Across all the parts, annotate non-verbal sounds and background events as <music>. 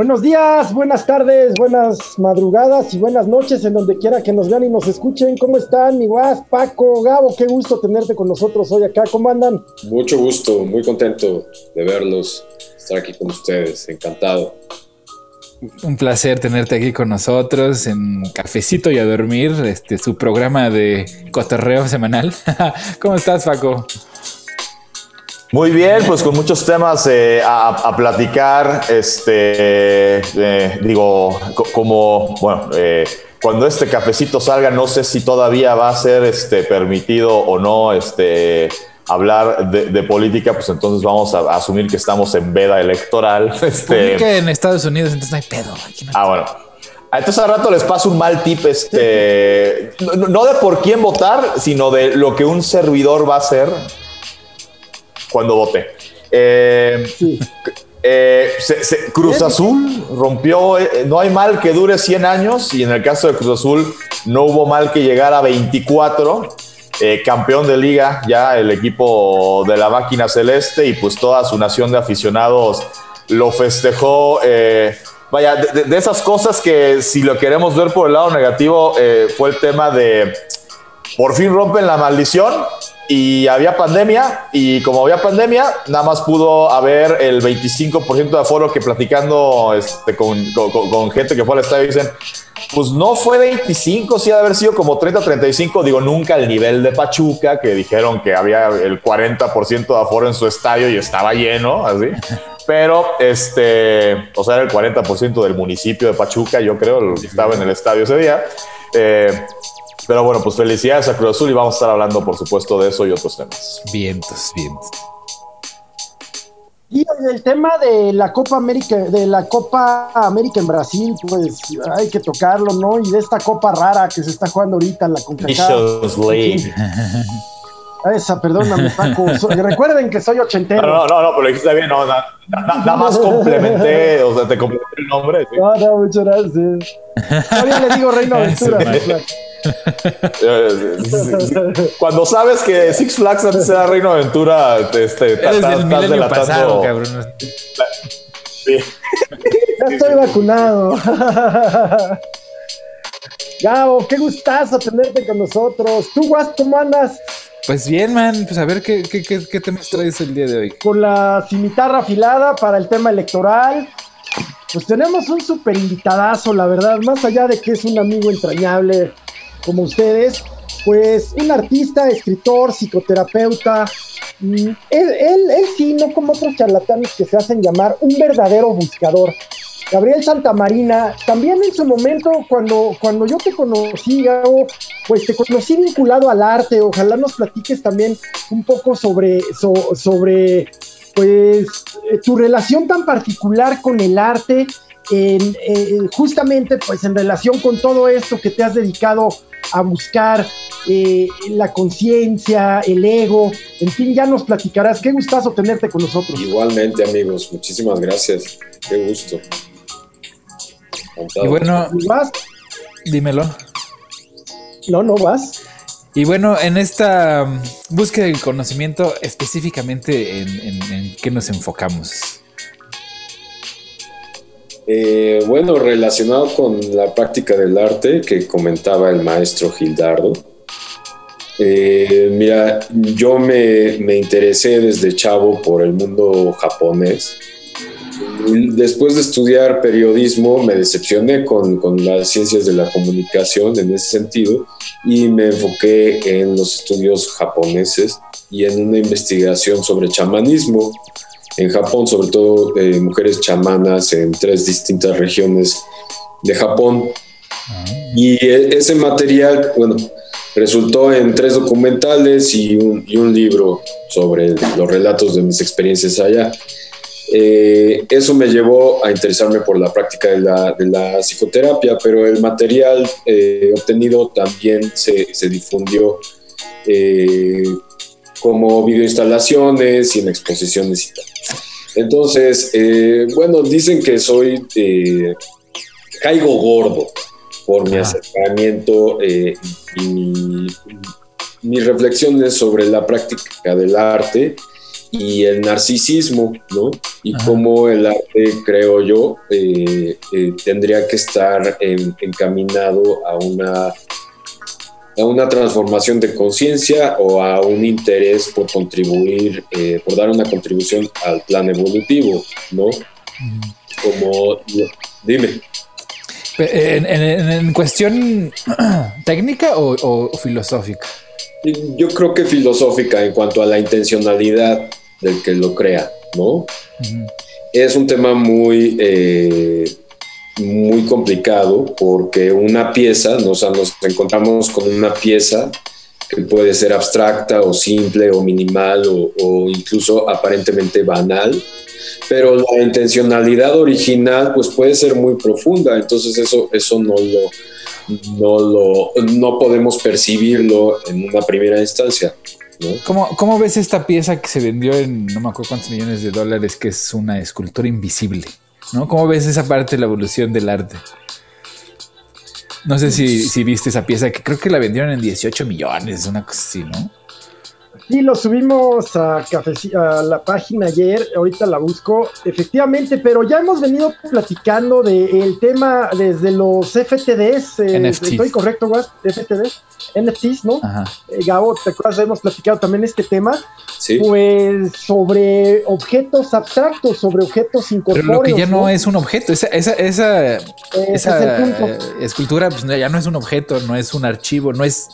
Buenos días, buenas tardes, buenas madrugadas y buenas noches en donde quiera que nos vean y nos escuchen. ¿Cómo están, mi guas, Paco, Gabo? Qué gusto tenerte con nosotros hoy acá. ¿Cómo andan? Mucho gusto, muy contento de verlos, estar aquí con ustedes, encantado. Un placer tenerte aquí con nosotros en Cafecito y a Dormir, este, su programa de cotorreo semanal. <laughs> ¿Cómo estás, Paco? Muy bien, pues con muchos temas eh, a, platicar. Este, eh, digo, como, bueno, eh, cuando este cafecito salga, no sé si todavía va a ser este, permitido o no este, hablar de, política, pues entonces vamos a, asumir que estamos en veda electoral. Este, en Estados Unidos, entonces no hay pedo. ah, bueno. Entonces al rato les paso un mal tip, este, no de por quién votar, sino de lo que un servidor va a hacer cuando vote. Eh, eh, Cruz Azul rompió, eh, no hay mal que dure 100 años y en el caso de Cruz Azul no hubo mal que llegara a 24. campeón de liga ya el equipo de la máquina celeste y pues toda su nación de aficionados lo festejó. vaya, de, esas cosas que si lo queremos ver por el lado negativo fue el tema de por fin rompen la maldición y había pandemia y como había pandemia, nada más pudo haber el 25% de aforo que platicando este, con, gente que fue al estadio dicen, pues no fue 25, sí ha de haber sido como 30, 35, digo, nunca al nivel de Pachuca, que dijeron que había el 40% de aforo en su estadio y estaba lleno, así. Pero, este, o sea, era el 40% del municipio de Pachuca, yo creo, que estaba en el estadio ese día. Eh, pero bueno, pues felicidades a Cruz Azul y vamos a estar hablando, por supuesto, de eso y otros temas. Vientos, vientos. Y el tema de la Copa América, de la Copa América en Brasil, pues hay que tocarlo, ¿no? Y de esta copa rara que se está jugando ahorita en la Nations League. Esa, perdóname, Paco. <laughs> recuerden que soy ochentero. No, no, no, pero dijiste bien, no, nada más complementé, o sea, te complementé el nombre. No, no, muchas gracias. <laughs> Todavía le digo Reino Aventura, Cuando sabes que Six Flags antes era Reino Aventura, este, estás, delatando. Pasado, cabrón. Ya estoy vacunado. Gabo, qué gustazo tenerte con nosotros. ¿Tú, Guas, cómo andas? Pues bien, man. Pues a ver qué, qué, qué, qué temas traes el día de hoy. Con la cimitarra afilada para el tema electoral. Pues tenemos un súper invitadazo, la verdad. Más allá de que es un amigo entrañable como ustedes, pues un artista, escritor, psicoterapeuta. Mm, él, él, él sí, no como otros charlatanes que se hacen llamar un verdadero buscador. Gabriel Santamarina, también en su momento, cuando, cuando yo te conocí, Gabo, pues te conocí vinculado al arte. Ojalá nos platiques también un poco sobre, sobre pues, eh, tu relación tan particular con el arte, eh, justamente pues en relación con todo esto que te has dedicado a buscar eh, la conciencia, el ego, en fin, ya nos platicarás. Qué gustazo tenerte con nosotros. Igualmente, amigos, muchísimas gracias. Qué gusto. Y bueno, ¿vas? Dímelo. No, no vas. Y bueno, en esta búsqueda del conocimiento, específicamente en, qué nos enfocamos. Eh, bueno, relacionado con la práctica del arte que comentaba el maestro Gildardo. Eh, mira, yo me, me interesé desde chavo por el mundo japonés después de estudiar periodismo me decepcioné con, con, las ciencias de la comunicación en ese sentido y me enfoqué en los estudios japoneses y en una investigación sobre chamanismo en Japón, sobre todo eh, mujeres chamanas en tres distintas regiones de Japón. Ah. Y e, ese material, bueno, resultó en tres documentales y un, y un libro sobre los relatos de mis experiencias allá. Eh, eso me llevó a interesarme por la práctica de la, psicoterapia, pero el material eh, obtenido también se, difundió eh, como videoinstalaciones y en exposiciones y tal. Entonces, bueno, dicen que soy, caigo gordo por mi acercamiento y mis reflexiones sobre la práctica del arte y el narcisismo, ¿no? Y cómo el arte, creo yo, eh, eh, tendría que estar encaminado a una, a una transformación de conciencia o a un interés por contribuir, eh, por dar una contribución al plan evolutivo, ¿no? Como, dime. ¿En, cuestión <clears throat> técnica o filosófica? Yo creo que filosófica en cuanto a la intencionalidad del que lo crea, ¿no? Es un tema muy, eh, muy complicado porque una pieza, ¿no? nos encontramos con una pieza que puede ser abstracta o simple o minimal o, incluso aparentemente banal, pero la intencionalidad original pues puede ser muy profunda, entonces eso, eso no, lo, no, lo, no podemos percibirlo en una primera instancia. ¿Cómo, ves esta pieza que se vendió en no me acuerdo cuántos millones de dólares, que es una escultura invisible? ¿No? ¿Cómo ves esa parte de la evolución del arte? No sé si, si viste esa pieza, que creo que la vendieron en 18 millones, una cosa así, ¿no? Sí, lo subimos a, a la página ayer, ahorita la busco, efectivamente, pero ya hemos venido platicando del tema desde los FTDs, eh, ¿estoy correcto, Guas? FTDs, NFTs, ¿no? Ajá. Eh, Gabo, ¿te acuerdas? Hemos platicado también este tema, sí. pues sobre objetos abstractos, sobre objetos incorpóreos. Pero lo que ya no, es un objeto, esa, esa, esa, esa escultura pues, ya no es un objeto, no es un archivo, no es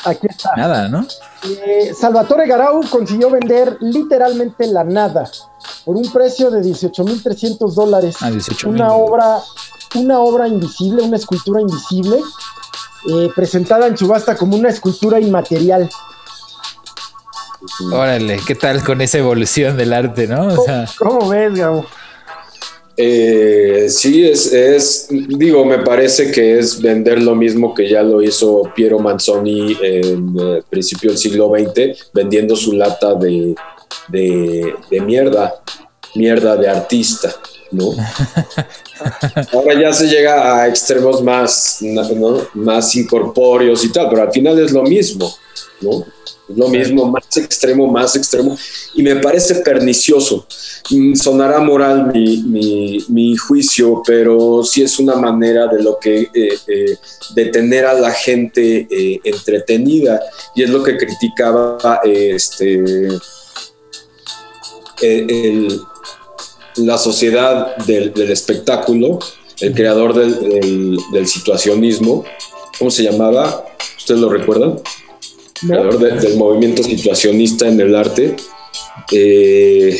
nada, ¿no? Eh, Salvatore Garau consiguió vender literalmente la nada por un precio de 18.300 dólares. Ah, una obra, una obra invisible, una escultura invisible, eh, presentada en subasta como una escultura inmaterial. Órale, ¿qué tal con esa evolución del arte, no? ¿Cómo, ves, Gabo? Eh, sí, es, es, digo, me parece que es vender lo mismo que ya lo hizo Piero Manzoni en el eh, principio del siglo XX, vendiendo su lata de, de, mierda, mierda de artista, ¿no? <laughs> Ahora ya se llega a extremos más, más incorpóreos y tal, pero al final es lo mismo, ¿no? Lo mismo, más extremo, más extremo, y me parece pernicioso. Mm, sonará moral mi, mi, juicio, pero sí es una manera de lo que eh, eh, de tener a la gente eh, entretenida, y es lo que criticaba este la sociedad del, espectáculo, el creador del, del situacionismo, ¿cómo se llamaba? ¿Ustedes lo recuerdan? Del movimiento situacionista en el arte. Eh,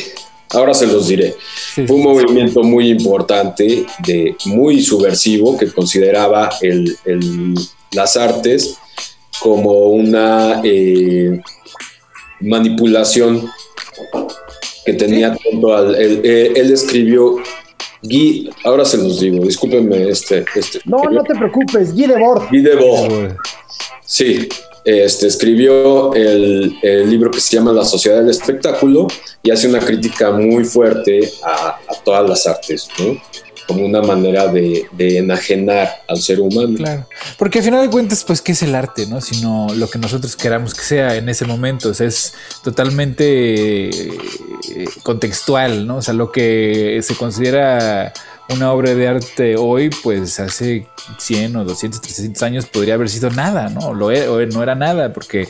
ahora se los diré. Fue un movimiento muy importante, de, muy subversivo, que consideraba el, las artes como una eh, manipulación que tenía todo eh, él, escribió Guy, ahora se los digo, discúlpenme este, este. No, no te preocupes, Guy Debord. Guy Debord. Sí, este, escribió el, libro que se llama La Sociedad del Espectáculo y hace una crítica muy fuerte a, todas las artes, ¿no? como una manera de, enajenar al ser humano. Claro, porque al final de cuentas, pues, ¿qué es el arte? ¿no? Sino lo que nosotros queramos que sea en ese momento, es totalmente eh, contextual, ¿no? O sea, lo que se considera una obra de arte hoy, pues hace 100 o 200, 300 años podría haber sido nada, ¿no? Lo e, no era nada, porque,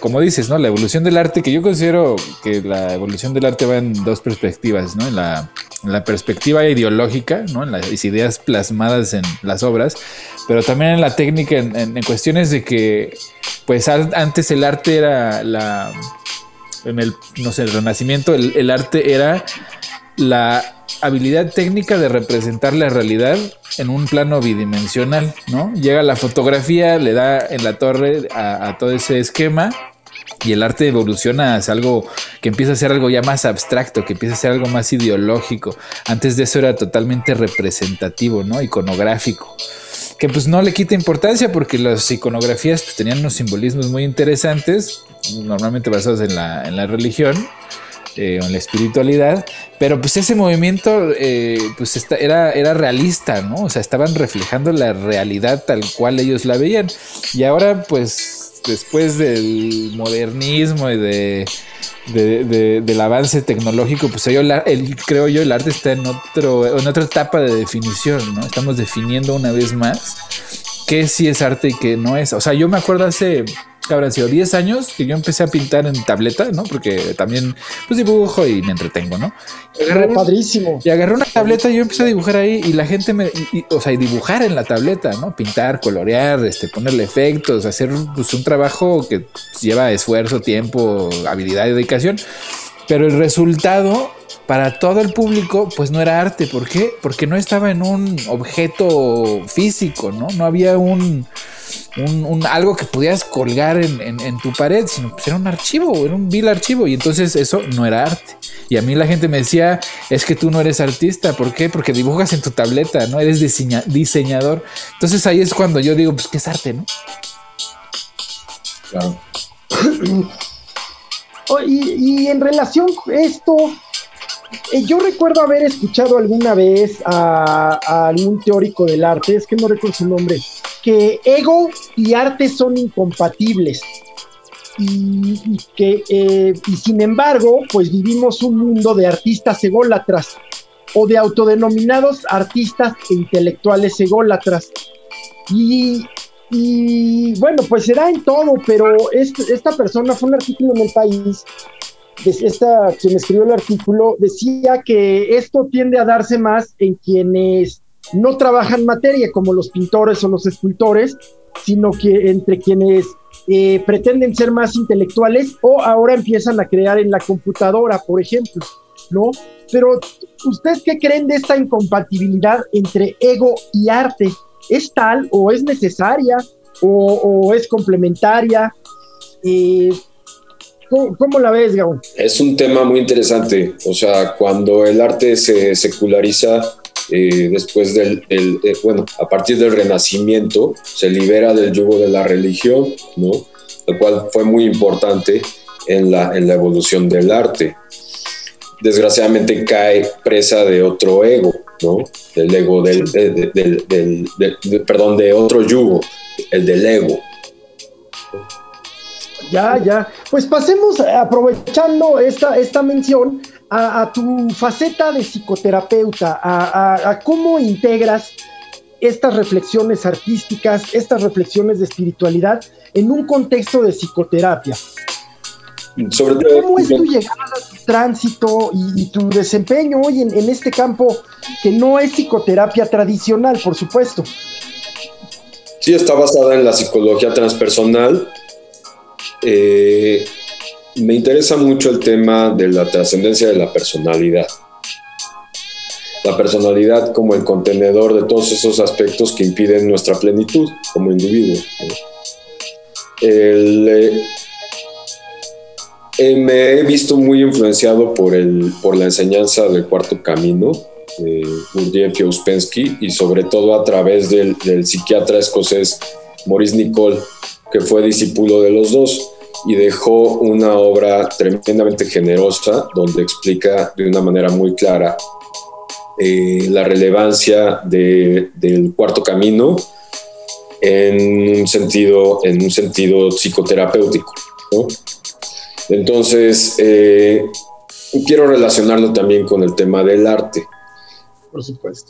como dices, ¿no? La evolución del arte, que yo considero que la evolución del arte va en dos perspectivas, ¿no? En la, perspectiva ideológica, ¿no? En las ideas plasmadas en las obras, pero también en la técnica, en, cuestiones de que, pues antes el arte era la, en el, no sé, el renacimiento, el arte era la habilidad técnica de representar la realidad en un plano bidimensional, ¿no? Llega la fotografía, le da en la torre a, todo ese esquema y el arte evoluciona hacia algo que empieza a ser algo ya más abstracto, que empieza a ser algo más ideológico. Antes de eso era totalmente representativo, ¿no? Iconográfico. Que pues no le quita importancia porque las iconografías pues, tenían unos simbolismos muy interesantes, normalmente basados en la, en la religión eh, en la espiritualidad, pero pues ese movimiento eh, pues era, era realista, ¿no? O sea, estaban reflejando la realidad tal cual ellos la veían. Y ahora pues después del modernismo y de, del avance tecnológico, pues yo, creo yo el arte está en, otro, en otra etapa de definición, ¿no? Estamos definiendo una vez más qué sí es arte y qué no es. O sea, yo me acuerdo hace que habrán sido 10 años que yo empecé a pintar en tableta, ¿no? Porque también pues dibujo y me entretengo, ¿no? agarré, padrísimo. Y agarré una tableta y yo empecé a dibujar ahí y la gente me, o sea, y dibujar en la tableta, ¿no? Pintar, colorear, este, ponerle efectos, hacer pues, un trabajo que lleva esfuerzo, tiempo, habilidad y dedicación. Pero el resultado para todo el público, pues no era arte. ¿Por qué? Porque no estaba en un objeto físico, ¿no? No había un, un, algo que pudieras colgar en, tu pared, sino pues era un archivo, era un vil archivo. Y entonces eso no era arte. Y a mí la gente me decía, es que tú no eres artista. ¿Por qué? Porque dibujas en tu tableta, ¿no? Eres diseñador. Entonces ahí es cuando yo digo, pues, ¿qué es arte, no? Claro. <clears throat> Oh, y, en relación a esto, yo recuerdo haber escuchado alguna vez a, algún teórico del arte, es que no recuerdo su nombre, que ego y arte son incompatibles. Y, que, eh, sin embargo, pues vivimos un mundo de artistas ególatras o de autodenominados artistas e intelectuales ególatras. Y, y bueno, pues será en todo, pero esta persona fue un artículo en el país esta quien escribió el artículo decía que esto tiende a darse más en quienes no trabajan materia, como los pintores o los escultores, sino que entre quienes eh, pretenden ser más intelectuales o ahora empiezan a crear en la computadora, por ejemplo, ¿no? Pero, ¿ustedes qué creen de esta incompatibilidad entre ego y arte? ¿Es tal o es necesaria o, es complementaria? Eh, ¿Cómo, la ves, Gabón? Es un tema muy interesante. O sea, cuando el arte se seculariza eh, después del, eh, bueno, a partir del Renacimiento, se libera del yugo de la religión, ¿no? Lo cual fue muy importante en la, en la evolución del arte. Desgraciadamente cae presa de otro ego, ¿no? Del ego del, del perdón, de otro yugo, el del ego. Ya, ya. Pues pasemos, eh, aprovechando esta, esta mención, a, tu faceta de psicoterapeuta, a, cómo integras estas reflexiones artísticas, estas reflexiones de espiritualidad en un contexto de psicoterapia. ¿Cómo es tu llegada, tu tránsito y, tu desempeño hoy en, en, este campo que no es psicoterapia tradicional, por supuesto? Sí, está basada en la psicología transpersonal, eh, me interesa mucho el tema de la trascendencia de la personalidad. La personalidad como el contenedor de todos esos aspectos que impiden nuestra plenitud como individuo. Eh, eh, me he visto muy influenciado por, el, por la enseñanza del cuarto camino de Gurdjieff y Ouspensky y sobre todo a través del, del psiquiatra escocés Maurice Nicole, fue discípulo de los dos y dejó una obra tremendamente generosa donde explica de una manera muy clara eh, la relevancia del cuarto camino en un sentido, en un sentido psicoterapéutico. Entonces, eh, quiero relacionarlo también con el tema del arte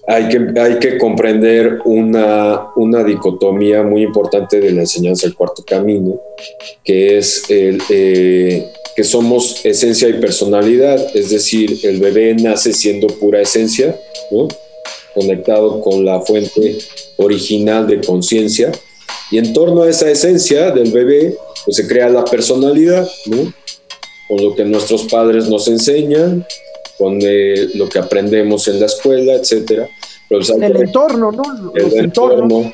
Hay que, hay que comprender una, una dicotomía muy importante de la enseñanza del cuarto camino, que es eh, que somos esencia y personalidad, es decir, el bebé nace siendo pura esencia, conectado con la fuente original de conciencia, y en torno a esa esencia del bebé, pues se crea la personalidad, ¿no? con lo que nuestros padres nos enseñan, con lo que aprendemos en la escuela, etcétera. en el entorno, ¿no? El entorno.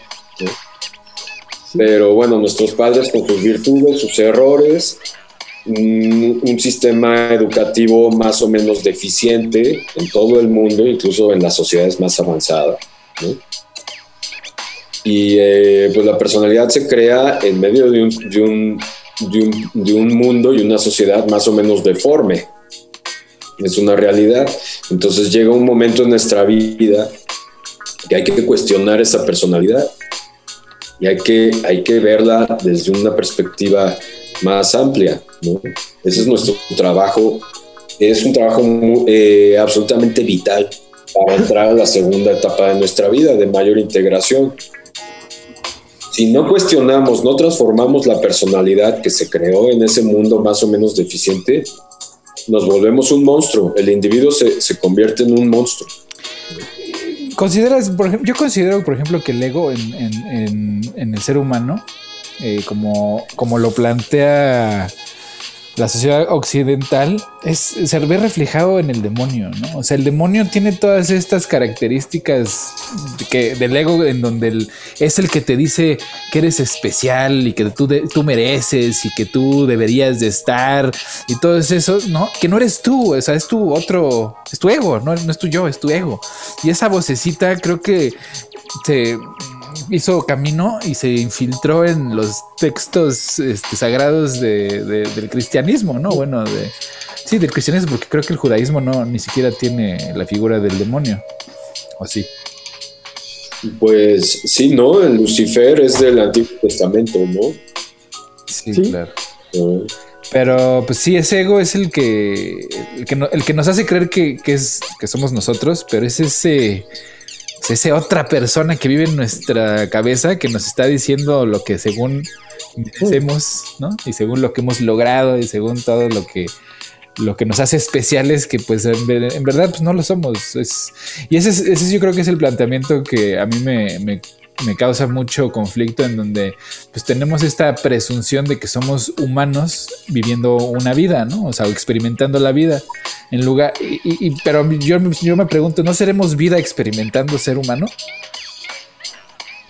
Pero bueno, nuestros padres con sus virtudes, sus errores, un, sistema educativo más o menos deficiente en todo el mundo, incluso en las sociedades más avanzadas. Y eh, pues la personalidad se crea en medio de un, de un, de un, de un mundo y una sociedad más o menos deforme es una realidad. Entonces llega un momento en nuestra vida que hay que cuestionar esa personalidad y hay que, hay que verla desde una perspectiva más amplia. Ese es nuestro trabajo, es un trabajo eh, absolutamente vital para entrar a la segunda etapa de nuestra vida, de mayor integración. Si no cuestionamos, no transformamos la personalidad que se creó en ese mundo más o menos deficiente, nos volvemos un monstruo. El individuo se, se convierte en un monstruo. ¿Consideras, por ejemplo, yo considero, por ejemplo, que el ego en, en, en, el ser humano, eh, como, como lo plantea la sociedad occidental es, se ve reflejado en el demonio, ¿no? O sea, el demonio tiene todas estas características que, del ego en donde es el que te dice que eres especial y que tú, tú mereces y que tú deberías de estar y todo eso, ¿no? Que no eres tú, o sea, es tu otro, es tu ego, no, no es tu yo, es tu ego. Y esa vocecita creo que se hizo camino y se infiltró en los textos este, sagrados del cristianismo, ¿no? Bueno, de, sí, del cristianismo, porque creo que el judaísmo no ni siquiera tiene la figura del demonio, ¿o sí? Pues sí, ¿no? El Lucifer es del Antiguo Testamento, ¿no? Sí, claro. Pero pues sí, ese ego es el que, el que, el que nos hace creer que, que, es, que somos nosotros, pero es ese es esa otra persona que vive en nuestra cabeza que nos está diciendo lo que según merecemos, ¿no? Y según lo que hemos logrado y según todo lo que lo que nos hace especiales que pues en, verdad pues no lo somos. y ese, ese yo creo que es el planteamiento que a mí me me causa mucho conflicto en donde pues tenemos esta presunción de que somos humanos viviendo una vida, ¿no? O sea, experimentando la vida en lugar y, pero yo, yo me pregunto, ¿no seremos vida experimentando ser humano?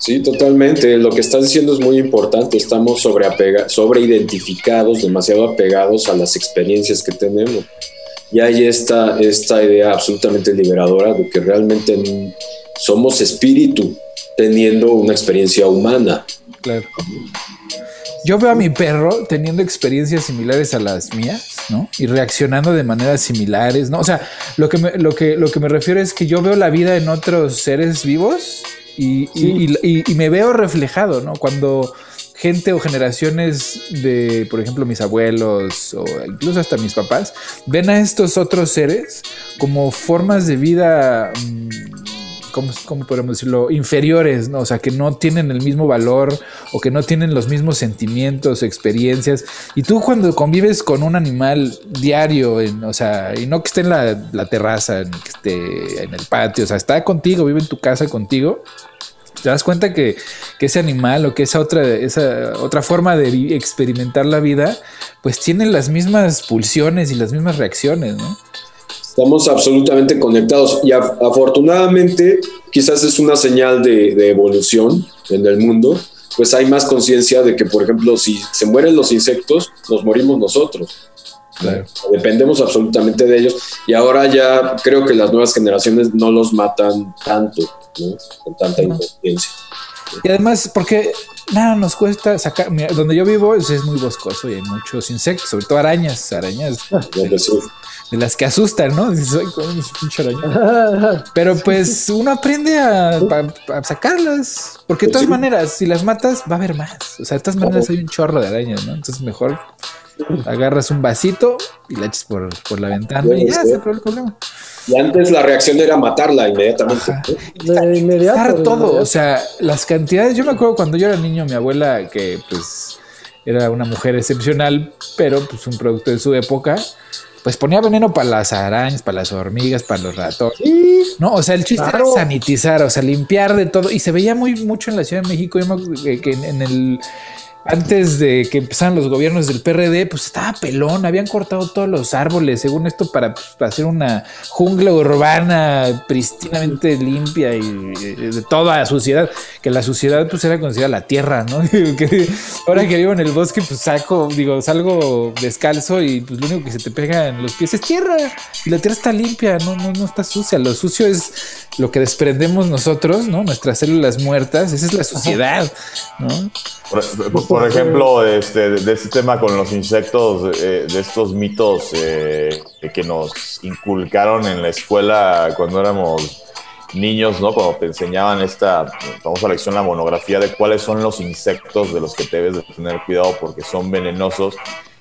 Sí, totalmente. Lo que estás diciendo es muy importante. Estamos sobre, sobre identificados, demasiado apegados a las experiencias que tenemos. Y hay esta, esta idea absolutamente liberadora de que realmente somos espíritu, teniendo una experiencia humana. Claro. Yo veo a mi perro teniendo experiencias similares a las mías, ¿no? Y reaccionando de maneras similares, ¿no? O sea, lo que me, lo que, lo que me refiero es que yo veo la vida en otros seres vivos y, y me veo reflejado, ¿no? Cuando gente o generaciones de, por ejemplo, mis abuelos o incluso hasta mis papás, ven a estos otros seres como formas de vida mm, ¿cómo, podemos decirlo? Inferiores, ¿no? O sea, que no tienen el mismo valor o que no tienen los mismos sentimientos, experiencias. Y tú cuando convives con un animal diario, o sea, y no que esté en la, terraza, que esté en el patio, o sea, está contigo, vive en tu casa contigo, te das cuenta que, que, ese animal o que esa otra, esa otra forma de experimentar la vida, pues tiene las mismas pulsiones y las mismas reacciones, ¿no? Estamos absolutamente conectados y afortunadamente quizás es una señal de, evolución en el mundo, pues hay más conciencia de que, por ejemplo, si se mueren los insectos, nos morimos nosotros. Dependemos absolutamente de ellos y ahora ya creo que las nuevas generaciones no los matan tanto, con tanta inconsciencia. Y además, porque nada nos cuesta sacar. donde yo vivo es, muy boscoso y hay muchos insectos, sobre todo arañas, arañas de las que asustan, ¿no? <laughs> Pero pues uno aprende a, sacarlas, porque de todas maneras, si las matas, va a haber más. O sea, de todas maneras hay un chorro de arañas, ¿no? Entonces mejor agarras un vasito y la echas por, la ventana y ya se acabó el problema. Y antes la reacción era matarla inmediatamente. De inmediato. todo, o sea, las cantidades. Yo me acuerdo cuando yo era niño, mi abuela, que pues era una mujer excepcional, pero pues un producto de su época pues ponía veneno para las arañas, para las hormigas, para los ratones. No, o sea, el chiste era sanitizar, o sea, limpiar de todo. Y se veía muy mucho en la Ciudad de México, que en el antes de que empezaran los gobiernos del PRD, pues estaba pelón, habían cortado todos los árboles, según esto, para, hacer una jungla urbana pristinamente limpia y, de toda la suciedad, que la suciedad pues era considerada la tierra, ¿no? <laughs> ahora que vivo en el bosque, pues saco, digo, salgo descalzo y pues lo único que se te pega en los pies es tierra y la tierra está limpia, no, no, no está sucia, lo sucio es lo que desprendemos nosotros, ¿no? Nuestras células muertas, esa es la suciedad, ¿no? Por, ejemplo, este, de este tema con los insectos, eh, de estos mitos eh, que nos inculcaron en la escuela cuando éramos niños, ¿no? Cuando te enseñaban esta famosa lección, la monografía de cuáles son los insectos de los que debes de tener cuidado porque son venenosos.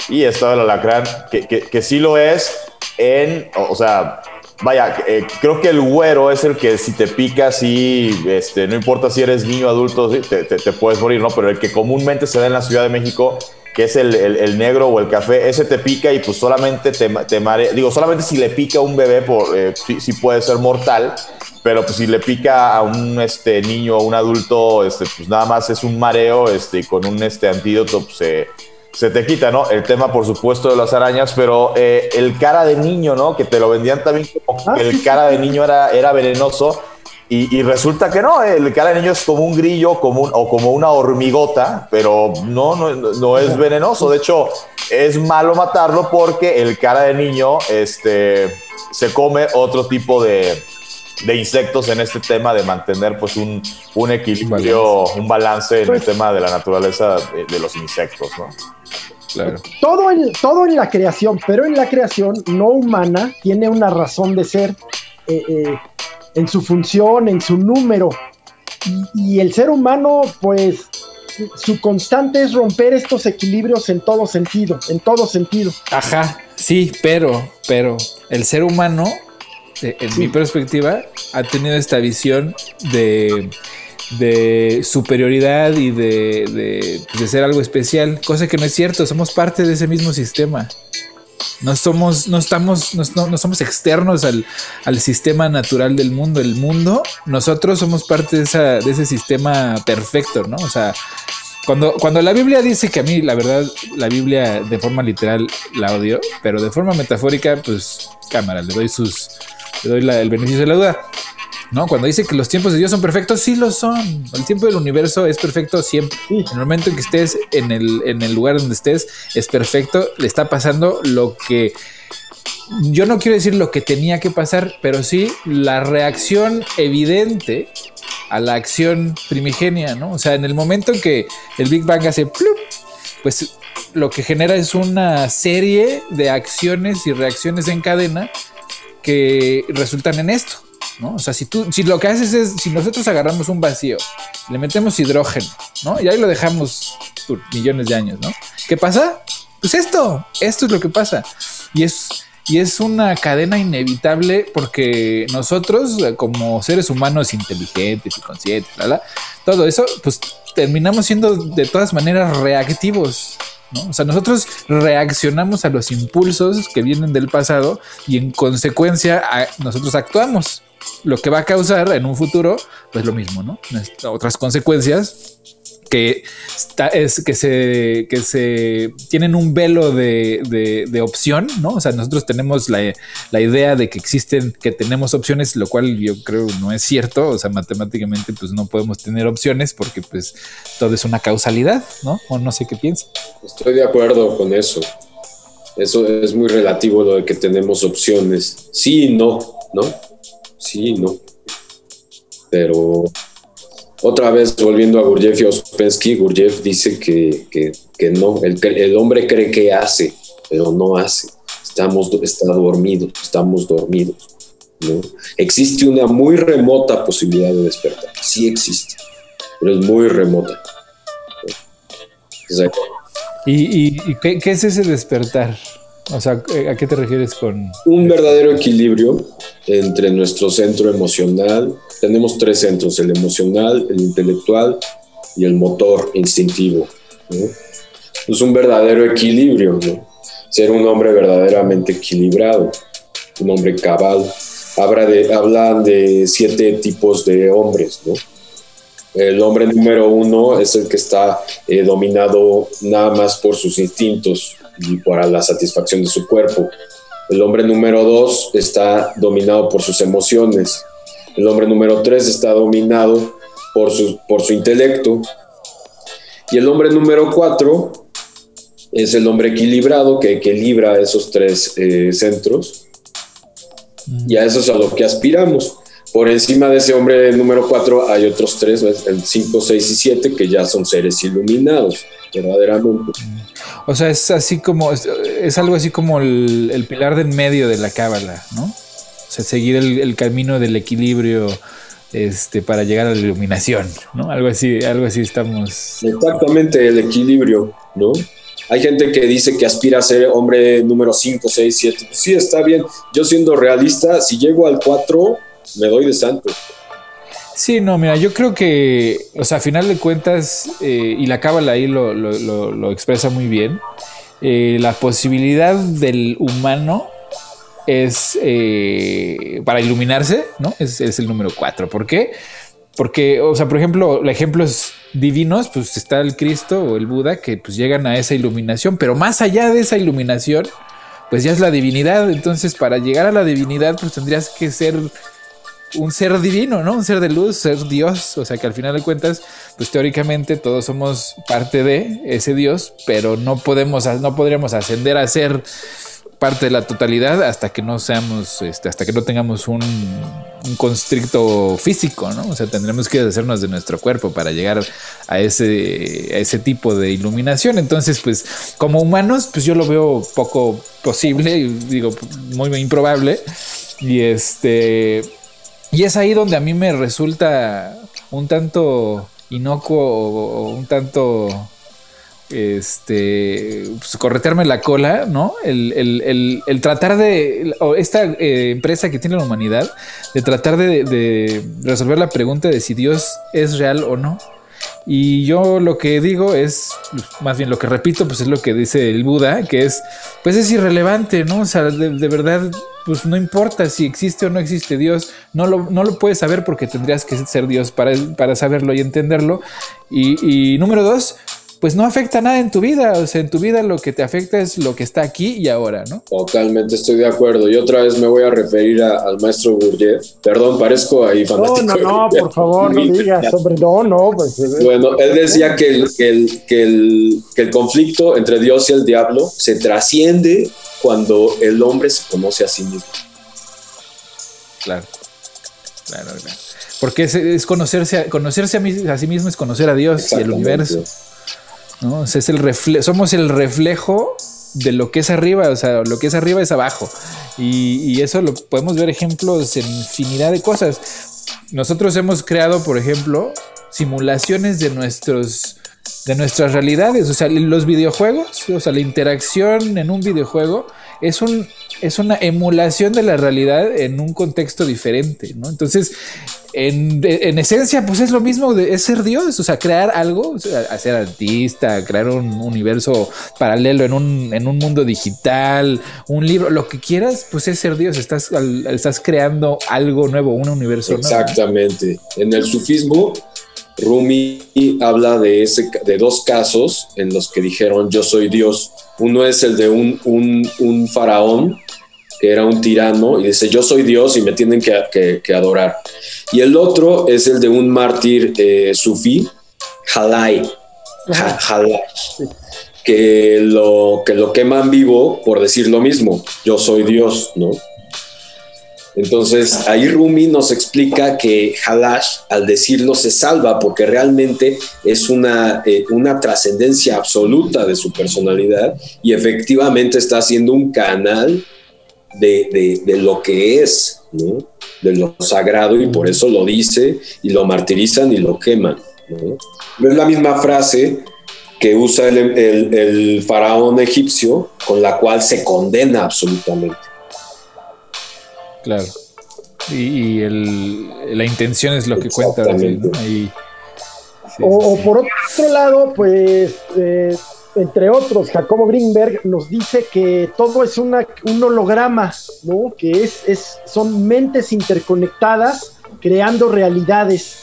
Y estaba el alacrán, que, que, que sí lo es en, o sea, vaya, eh, creo que el güero es el que si te pica, sí, este, no importa si eres niño adulto, te, te, puedes morir, ¿no? Pero el que comúnmente se da en la Ciudad de México, que es el, el, negro o el café, ese te pica y pues solamente te, te marea. Digo, solamente si le pica a un bebé, por, eh, sí, puede ser mortal, pero pues si le pica a un este, niño o un adulto, este, pues nada más es un mareo este, y con un este, antídoto pues, se se te quita, ¿no? El tema, por supuesto, de las arañas, pero eh, el cara de niño, ¿no? Que te lo vendían también como ah, que el cara de niño era, era venenoso. Y, resulta que no, el cara de niño es como un grillo como o como una hormigota, pero no, no, no, es venenoso. De hecho, es malo matarlo porque el cara de niño este, se come otro tipo de, de insectos en este tema de mantener pues un, un equilibrio, un balance en el pues tema de la naturaleza de, de los insectos, ¿no? Todo, en, todo en la creación, pero en la creación no humana tiene una razón de ser eh, eh, en su función, en su número. Y, el ser humano, pues, su constante es romper estos equilibrios en todo sentido, en todo sentido. Ajá, sí, pero, pero el ser humano, eh, en mi perspectiva, ha tenido esta visión de de superioridad y de, de, ser algo especial, cosa que no es cierto, somos parte de ese mismo sistema. No somos, no estamos, no, somos externos al, al, sistema natural del mundo. El mundo, nosotros somos parte de, esa, de ese sistema perfecto, ¿no? O sea, cuando, cuando la Biblia dice que a mí, la verdad, la Biblia de forma literal la odio, pero de forma metafórica, pues cámara, le doy sus, le doy el beneficio de la duda. ¿no? Cuando dice que los tiempos de Dios son perfectos, sí lo son. El tiempo del universo es perfecto siempre. En el momento en que estés en el, en el lugar donde estés, es perfecto. Le está pasando lo que yo no quiero decir lo que tenía que pasar, pero sí la reacción evidente a la acción primigenia, ¿no? O sea, en el momento en que el Big Bang hace plup, pues lo que genera es una serie de acciones y reacciones en cadena que resultan en esto. ¿no? O sea, si tú, si lo que haces es, si nosotros agarramos un vacío, le metemos hidrógeno, ¿no? Y ahí lo dejamos por millones de años, ¿no? ¿Qué pasa? Pues esto, esto es lo que pasa. Y es, y es una cadena inevitable porque nosotros, como seres humanos inteligentes y conscientes, todo eso, pues terminamos siendo de todas maneras reactivos. ¿no? O sea, nosotros reaccionamos a los impulsos que vienen del pasado y en consecuencia nosotros actuamos lo que va a causar en un futuro, pues lo mismo, ¿no? Otras consecuencias que, es, que, se, que se tienen un velo de, de, opción, ¿no? O sea, nosotros tenemos la, la, idea de que existen, que tenemos opciones, lo cual yo creo no es cierto, o sea, matemáticamente pues no podemos tener opciones porque pues todo es una causalidad, ¿no? O no sé qué piensa. Estoy de acuerdo con eso. Eso es muy relativo lo de que tenemos opciones. Sí y no, ¿no? sí, no. Pero otra vez volviendo a Gurdjieff y Ospensky, Gurdjieff dice que, no, el, el, hombre cree que hace, pero no hace. Estamos está dormidos, estamos dormidos. ¿no? Existe una muy remota posibilidad de despertar, sí existe, pero es muy remota. ¿Y, qué, qué es ese despertar? O sea, ¿a qué te refieres con...? Un verdadero equilibrio entre nuestro centro emocional. Tenemos tres centros, el emocional, el intelectual y el motor instintivo. Es un verdadero equilibrio, Ser un hombre verdaderamente equilibrado, un hombre cabal. Habla de, hablan de siete tipos de hombres, ¿no? El hombre número uno es el que está eh, dominado nada más por sus instintos, y para la satisfacción de su cuerpo. El hombre número dos está dominado por sus emociones. El hombre número tres está dominado por su, por su intelecto. Y el hombre número cuatro es el hombre equilibrado que equilibra esos tres eh, centros. Y a eso es a lo que aspiramos. Por encima de ese hombre número cuatro hay otros tres, el cinco, seis y siete, que ya son seres iluminados, verdaderamente. O sea, es así como, es, algo así como el, pilar del medio de la cábala, ¿no? O sea, seguir el, camino del equilibrio este, para llegar a la iluminación, ¿no? Algo así, algo así estamos. Exactamente, el equilibrio, ¿no? Hay gente que dice que aspira a ser hombre número 5, 6, 7. sí, está bien. Yo siendo realista, si llego al 4, me doy de santo. Sí, no, mira, yo creo que, o sea, a final de cuentas, eh, y la cábala ahí lo, lo, expresa muy bien, eh, la posibilidad del humano es eh, para iluminarse, ¿no? Es, es el número 4. ¿Por qué? Porque, o sea, por ejemplo, ejemplos divinos, pues está el Cristo o el Buda que pues llegan a esa iluminación, pero más allá de esa iluminación, pues ya es la divinidad. Entonces, para llegar a la divinidad, pues tendrías que ser un ser divino, ¿no? Un ser de luz, ser Dios. O sea que al final de cuentas, pues teóricamente todos somos parte de ese Dios, pero no podemos, no podríamos ascender a ser parte de la totalidad hasta que no seamos, este, hasta que no tengamos un, un, constricto físico, ¿no? O sea, tendremos que deshacernos de nuestro cuerpo para llegar a ese, a ese tipo de iluminación. Entonces, pues, como humanos, pues yo lo veo poco posible, digo, muy improbable. Y este, y es ahí donde a mí me resulta un tanto inocuo o un tanto este pues, corretearme la cola, ¿no? El, tratar de, esta eh, empresa que tiene la humanidad, de tratar de, resolver la pregunta de si Dios es real o no. Y yo lo que digo es, más bien lo que repito, pues es lo que dice el Buda, que es, pues es irrelevante, ¿no? O sea, de, verdad, pues no importa si existe o no existe Dios, no lo, no lo puedes saber porque tendrías que ser Dios para, para saberlo y entenderlo. Y, y número dos, pues no afecta nada en tu vida. O sea, en tu vida lo que te afecta es lo que está aquí y ahora, ¿no? Totalmente estoy de acuerdo. Y otra vez me voy a referir al maestro Gurdjieff. Perdón, parezco ahí fanático. No, no, no, por favor, no digas, hombre, no, no. Pues, bueno, él decía que el, que, el, que, el, que el conflicto entre Dios y el diablo se trasciende cuando el hombre se conoce a sí mismo. Claro, claro, claro. Porque es, conocerse, conocerse a, sí mismo es conocer a Dios y el universo. ¿No? es el somos el reflejo de lo que es arriba, o sea, lo que es arriba es abajo. Y, eso lo podemos ver ejemplos en infinidad de cosas. Nosotros hemos creado, por ejemplo, simulaciones de nuestros de nuestras realidades, o sea, los videojuegos, o sea, la interacción en un videojuego es un es una emulación de la realidad en un contexto diferente, ¿no? Entonces, en, esencia, pues es lo mismo de es ser Dios, o sea, crear algo, ser artista, crear un universo paralelo en un, en un mundo digital, un libro, lo que quieras, pues es ser Dios, estás, estás creando algo nuevo, un universo nuevo. Exactamente. En el sufismo, Rumi habla de, ese, de dos casos en los que dijeron yo soy Dios. Uno es el de un, un, un faraón que era un tirano, y dice, yo soy Dios y me tienen que, adorar. Y el otro es el de un mártir eh, sufí, Halai, que lo, que lo queman vivo por decir lo mismo, yo soy Dios, ¿no? Entonces ahí Rumi nos explica que Halash al decirlo se salva porque realmente es una, eh, una trascendencia absoluta de su personalidad y efectivamente está haciendo un canal de, lo que es, de lo sagrado, y por eso lo dice, y lo martirizan y lo queman. ¿no? es la misma frase que usa el, faraón egipcio, con la cual se condena absolutamente. Claro. Y, la intención es lo que cuenta. o, por otro lado, pues eh, entre otros, Jacobo Greenberg nos dice que todo es una, un holograma, ¿no? Que es, es, son mentes interconectadas creando realidades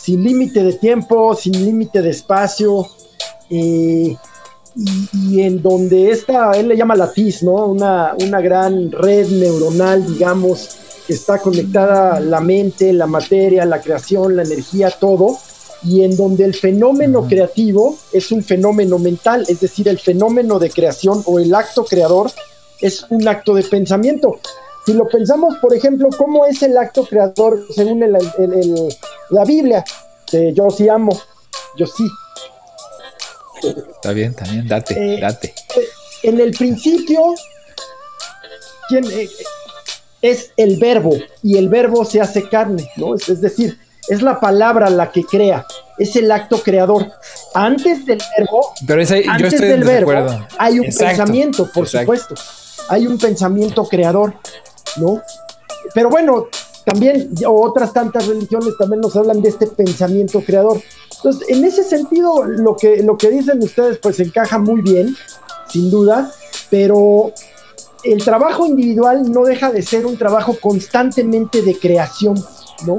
sin límite de tiempo, sin límite de espacio, eh, y, en donde esta, él le llama la TIS, ¿no? Una, una gran red neuronal, digamos, que está conectada la mente, la materia, la creación, la energía, todo y en donde el fenómeno creativo es un fenómeno mental, es decir, el fenómeno de creación o el acto creador es un acto de pensamiento. Si lo pensamos, por ejemplo, ¿cómo es el acto creador según la Biblia? yo sí amo, yo sí. Está bien, también, date, eh, date. Eh, en el principio, ¿quién, eh, es el verbo y el verbo se hace carne, ¿no? Es, decir, es la palabra la que crea, es el acto creador. Antes del verbo, antes del verbo hay un pensamiento, por supuesto. Hay un pensamiento creador, ¿no? Pero bueno, también otras tantas religiones también nos hablan de este pensamiento creador. Entonces, en ese sentido, lo que, lo que dicen ustedes, pues encaja muy bien, sin duda, pero el trabajo individual no deja de ser un trabajo constantemente de creación, ¿no?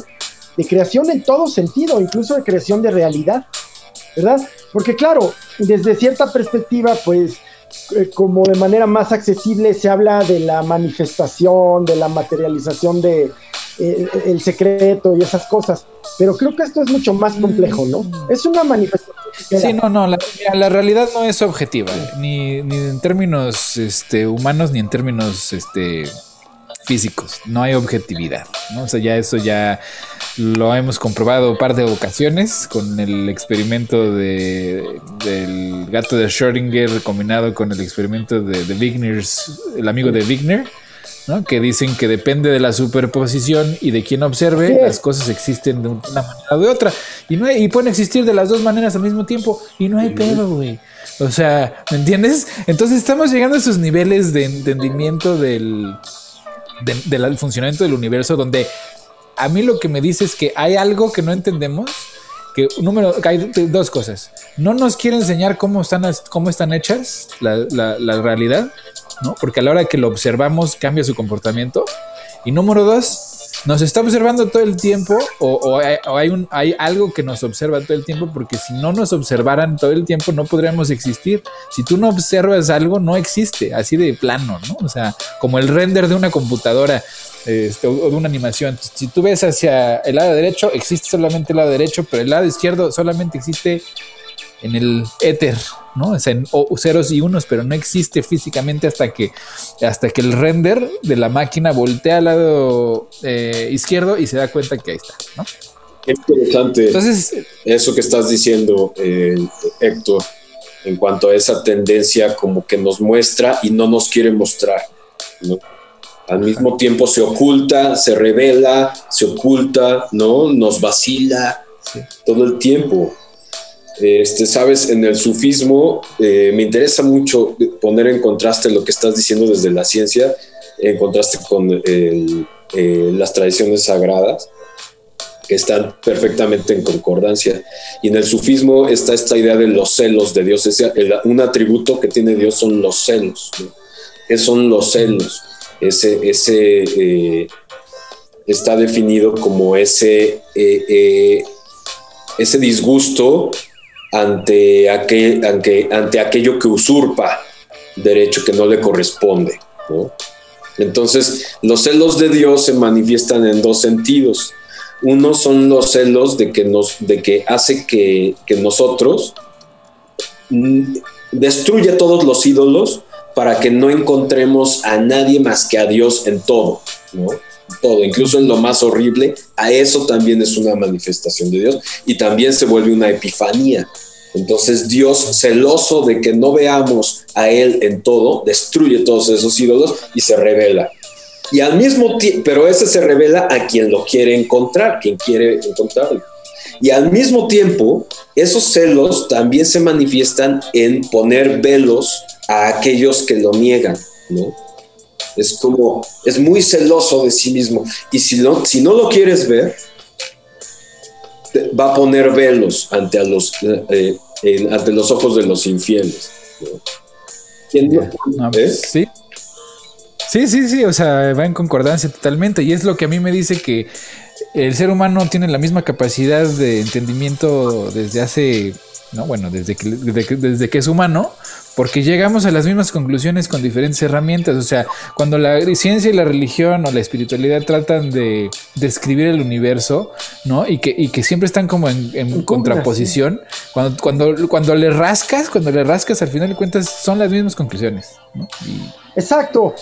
De creación en todo sentido, incluso de creación de realidad, ¿verdad? Porque claro, desde cierta perspectiva, pues eh, como de manera más accesible se habla de la manifestación, de la materialización de eh, el secreto y esas cosas, pero creo que esto es mucho más complejo, ¿no? Mm. Es una manifestación. Sí, no, no, la, la, realidad no es objetiva, ni, ni en términos este, humanos ni en términos este, físicos, no hay objetividad, ¿no? O sea, ya eso ya lo hemos comprobado un par de ocasiones con el experimento de, del gato de Schrödinger combinado con el experimento de, de Wigner's, el amigo de Wigner, ¿no? que dicen que depende de la superposición y de quien observe, las cosas existen de una manera o de otra. Y, no y pueden existir de las dos maneras al mismo tiempo y no hay pedo, güey. O sea, ¿me entiendes? Entonces estamos llegando a esos niveles de entendimiento del, del funcionamiento del universo donde a mí lo que me dice es que hay algo que no entendemos. Que, número, hay dos cosas. No nos quiere enseñar cómo están, cómo están hechas la, la, la realidad, ¿no? Porque a la hora que lo observamos cambia su comportamiento. Y número dos, nos está observando todo el tiempo o, hay, algo que nos observa todo el tiempo porque si no nos observaran todo el tiempo no podríamos existir. Si tú no observas algo no existe, así de plano, ¿no? O sea, como el render de una computadora este, o de una animación. Si tú ves hacia el lado derecho, existe solamente el lado derecho, pero el lado izquierdo solamente existe en el éter, ¿no? O sea, en ceros y unos, pero no existe físicamente hasta que, hasta que el render de la máquina voltea al lado eh, izquierdo y se da cuenta que ahí está, ¿no? Qué interesante Entonces, eso que estás diciendo, eh, Héctor, en cuanto a esa tendencia como que nos muestra y no nos quiere mostrar, ¿no? Al mismo tiempo se oculta, se revela, se oculta, ¿no? Nos vacila todo el tiempo. Este, sabes, en el sufismo eh, me interesa mucho poner en contraste lo que estás diciendo desde la ciencia, en contraste con eh, las tradiciones sagradas, que están perfectamente en concordancia. Y en el sufismo está esta idea de los celos de Dios. un atributo que tiene Dios son los celos. ¿Qué son los celos? Ese, ese eh, está definido como ese, ese disgusto ante, aquel, ante, ante aquello que usurpa derecho que no le corresponde. Entonces, los celos de Dios se manifiestan en dos sentidos. Uno son los celos de que, nos, de que hace que, que nosotros mm, destruya todos los ídolos para que no encontremos a nadie más que a Dios en todo, Todo, incluso en lo más horrible, a eso también es una manifestación de Dios y también se vuelve una epifanía. Entonces Dios, celoso de que no veamos a Él en todo, destruye todos esos ídolos y se revela. Y al mismo tiempo, pero ese se revela a quien lo quiere encontrar, quien quiere encontrarlo. Y al mismo tiempo, esos celos también se manifiestan en poner velos a aquellos que lo niegan, ¿no? Es como, es muy celoso de sí mismo. Y si no, si no lo quieres ver, va a poner velos ante, a los, eh, ante los ojos de los infieles. ¿Eh? Sí. Sí, sí, sí, o sea, va en concordancia totalmente. Y es lo que a mí me dice que el ser humano tiene la misma capacidad de entendimiento desde hace, no, bueno, desde que, desde que es humano, porque llegamos a las mismas conclusiones con diferentes herramientas. O sea, cuando la ciencia y la religión o la espiritualidad tratan de describir el universo, ¿no? Y que, y que siempre están como en, contraposición, cuando, cuando, cuando le rascas, cuando le rascas, al final de cuentas son las mismas conclusiones. Exacto.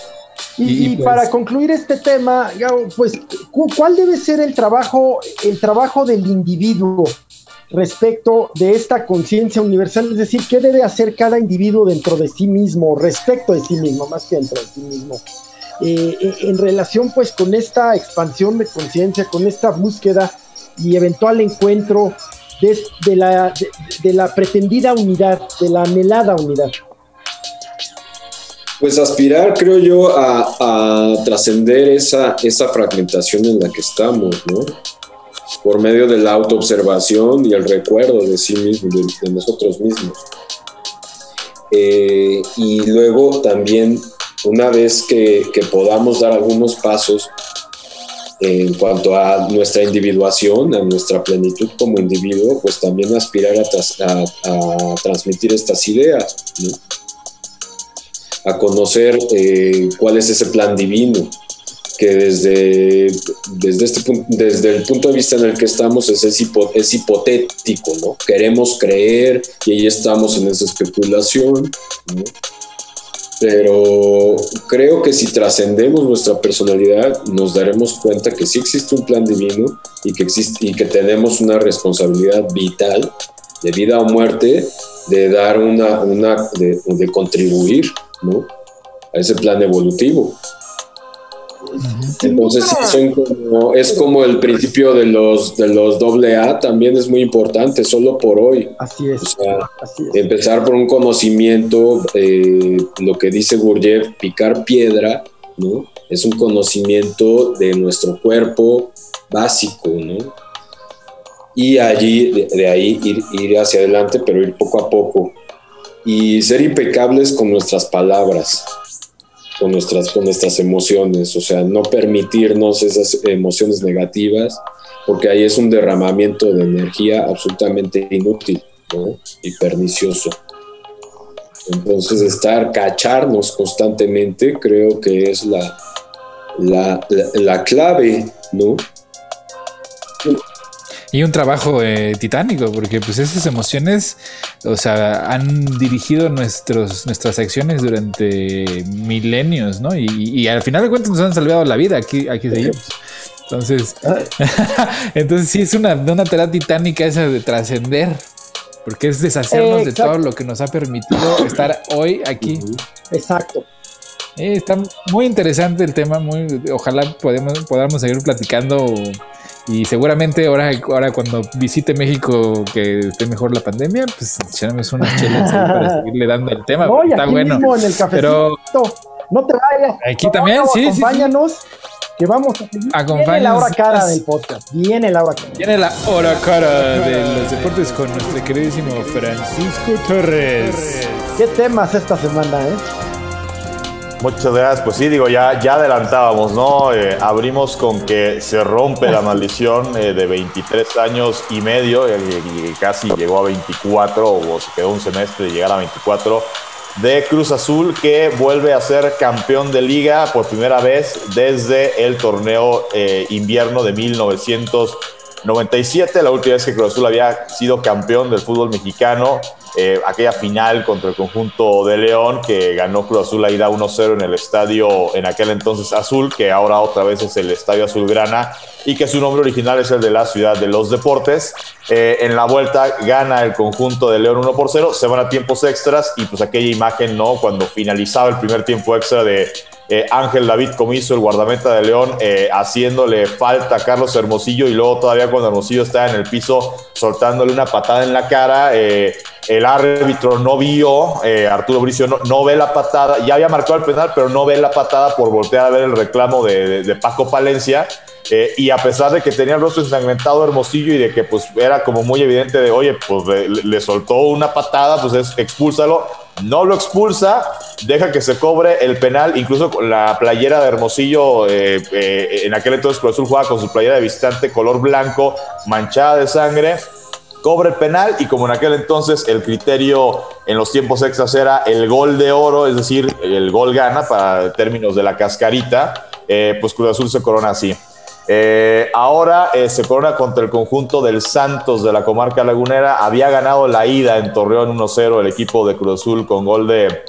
Y, pues para concluir este tema, pues, ¿cuál debe ser el trabajo, el trabajo del individuo? Respecto de esta conciencia universal, es decir, qué debe hacer cada individuo dentro de sí mismo, respecto de sí mismo, más que dentro de sí mismo. eh, eh, en relación pues con esta expansión de conciencia, con esta búsqueda y eventual encuentro de, la, de, la pretendida unidad, de la anhelada unidad? Pues aspirar, creo yo, a, trascender esa, esa fragmentación en la que estamos, ¿no? Por medio de la autoobservación y el recuerdo de sí mismo, de, nosotros mismos. Eh, y luego también, una vez que, podamos dar algunos pasos en cuanto a nuestra individuación, a nuestra plenitud como individuo, pues también aspirar a, transmitir estas ideas, a conocer eh, cuál es ese plan divino, que desde, desde, este, desde el punto de vista en el que estamos es, es, es hipotético, ¿no? Queremos creer y ahí estamos en esa especulación, ¿no? pero creo que si trascendemos nuestra personalidad nos daremos cuenta que sí existe un plan divino y que, existe, y que tenemos una responsabilidad vital de vida o muerte de dar una, una de, de contribuir ¿no? a ese plan evolutivo. Entonces es como el principio de los de los doble A también es muy importante, solo por hoy. Así es. Empezar por un conocimiento, eh, lo que dice Gurdjieff, picar piedra, ¿no? Es un conocimiento de nuestro cuerpo básico, ¿no? Y allí, de, ahí ir, ir hacia adelante, pero ir poco a poco. Y ser impecables con nuestras palabras con nuestras, con nuestras emociones, o sea, no permitirnos esas emociones negativas, porque ahí es un derramamiento de energía absolutamente inútil y pernicioso. Entonces, estar, cacharnos constantemente, creo que es la, la, la clave, ¿no? Y un trabajo eh, titánico, porque pues esas emociones, o sea, han dirigido nuestros, nuestras acciones durante milenios, ¿no? Y, al final de cuentas nos han salvado la vida, aquí, aquí seguimos. Entonces, <laughs> entonces sí es una, una tarea titánica esa de trascender, porque es deshacernos de todo lo que nos ha permitido estar hoy aquí. Exacto. Eh, está muy interesante el tema, muy, ojalá podemos, podamos seguir platicando y seguramente ahora, ahora cuando visite México, que esté mejor la pandemia, pues echaremos unas chelas para seguirle dando el tema. está bueno. Mismo en el pero no te vayas. Aquí también, sí. Acompáñanos. Que vamos a seguir. Viene la hora cara del podcast. Viene la hora cara. Viene la hora cara de los deportes con nuestro queridísimo Francisco Torres. ¿Qué temas esta semana, eh? Muchas gracias. Pues sí, digo, ya, ya adelantábamos, ¿no? Eh, abrimos con que se rompe la maldición eh, de 23 años y medio, casi llegó a 24, o se quedó un semestre de llegar a 24, de Cruz Azul, que vuelve a ser campeón de liga por primera vez desde el torneo eh, invierno de 1997, la última vez que Cruz Azul había sido campeón del fútbol mexicano eh, aquella final contra el conjunto de León que ganó Cruz Azul a ida 1-0 en el estadio en aquel entonces azul, que ahora otra vez es el estadio azulgrana y que su nombre original es el de la ciudad de los deportes. Eh, en la vuelta gana el conjunto de León 1 por 0, se van a tiempos extras y pues aquella imagen, ¿no? Cuando finalizaba el primer tiempo extra de eh, Ángel David como hizo el guardameta de León, haciéndole falta a Carlos Hermosillo y luego todavía cuando Hermosillo está en el piso soltándole una patada en la cara, el árbitro no vio, eh, Arturo Bricio no, ve la patada, ya había marcado el penal, pero no ve la patada por voltear a ver el reclamo de, Paco Palencia. Eh, y a pesar de que tenía el rostro ensangrentado Hermosillo y de que pues era como muy evidente de, oye, pues le, soltó una patada, pues es expúlsalo. No lo expulsa, deja que se cobre el penal, incluso con la playera de Hermosillo, eh, en aquel entonces Cruz Azul jugaba con su playera de visitante color blanco, manchada de sangre cobra el penal y como en aquel entonces el criterio en los tiempos extras era el gol de oro, es decir, el gol gana para términos de la cascarita, eh, pues Cruz Azul se corona así. Eh, ahora eh, se corona contra el conjunto del Santos de la comarca lagunera. Había ganado la ida en Torreón 1-0 el equipo de Cruz Azul con gol de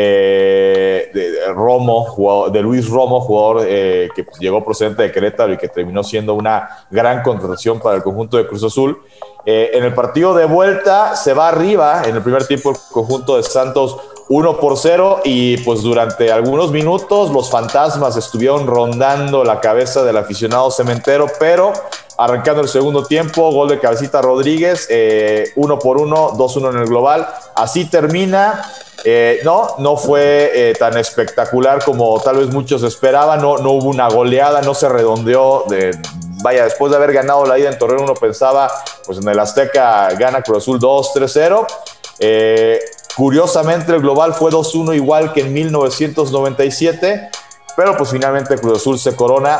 eh, Romo, de Luis Romo, jugador eh, que pues, llegó procedente de Querétaro y que terminó siendo una gran contratación para el conjunto de Cruz Azul. Eh, en el partido de vuelta se va arriba en el primer tiempo el conjunto de Santos 1 por 0 y pues durante algunos minutos los fantasmas estuvieron rondando la cabeza del aficionado cementero, pero arrancando el segundo tiempo, gol de Cabecita Rodríguez, 1 eh, por 1, 2-1 en el global. Así termina. Eh, no, no fue tan espectacular como tal vez muchos esperaban, no, no hubo una goleada, no se redondeó. De, vaya, después de haber ganado la ida en Torreón, uno pensaba, pues en el Azteca gana Cruz Azul 2-3-0. Curiosamente, el global fue 2-1 igual que en 1997, pero pues finalmente Cruz Azul se corona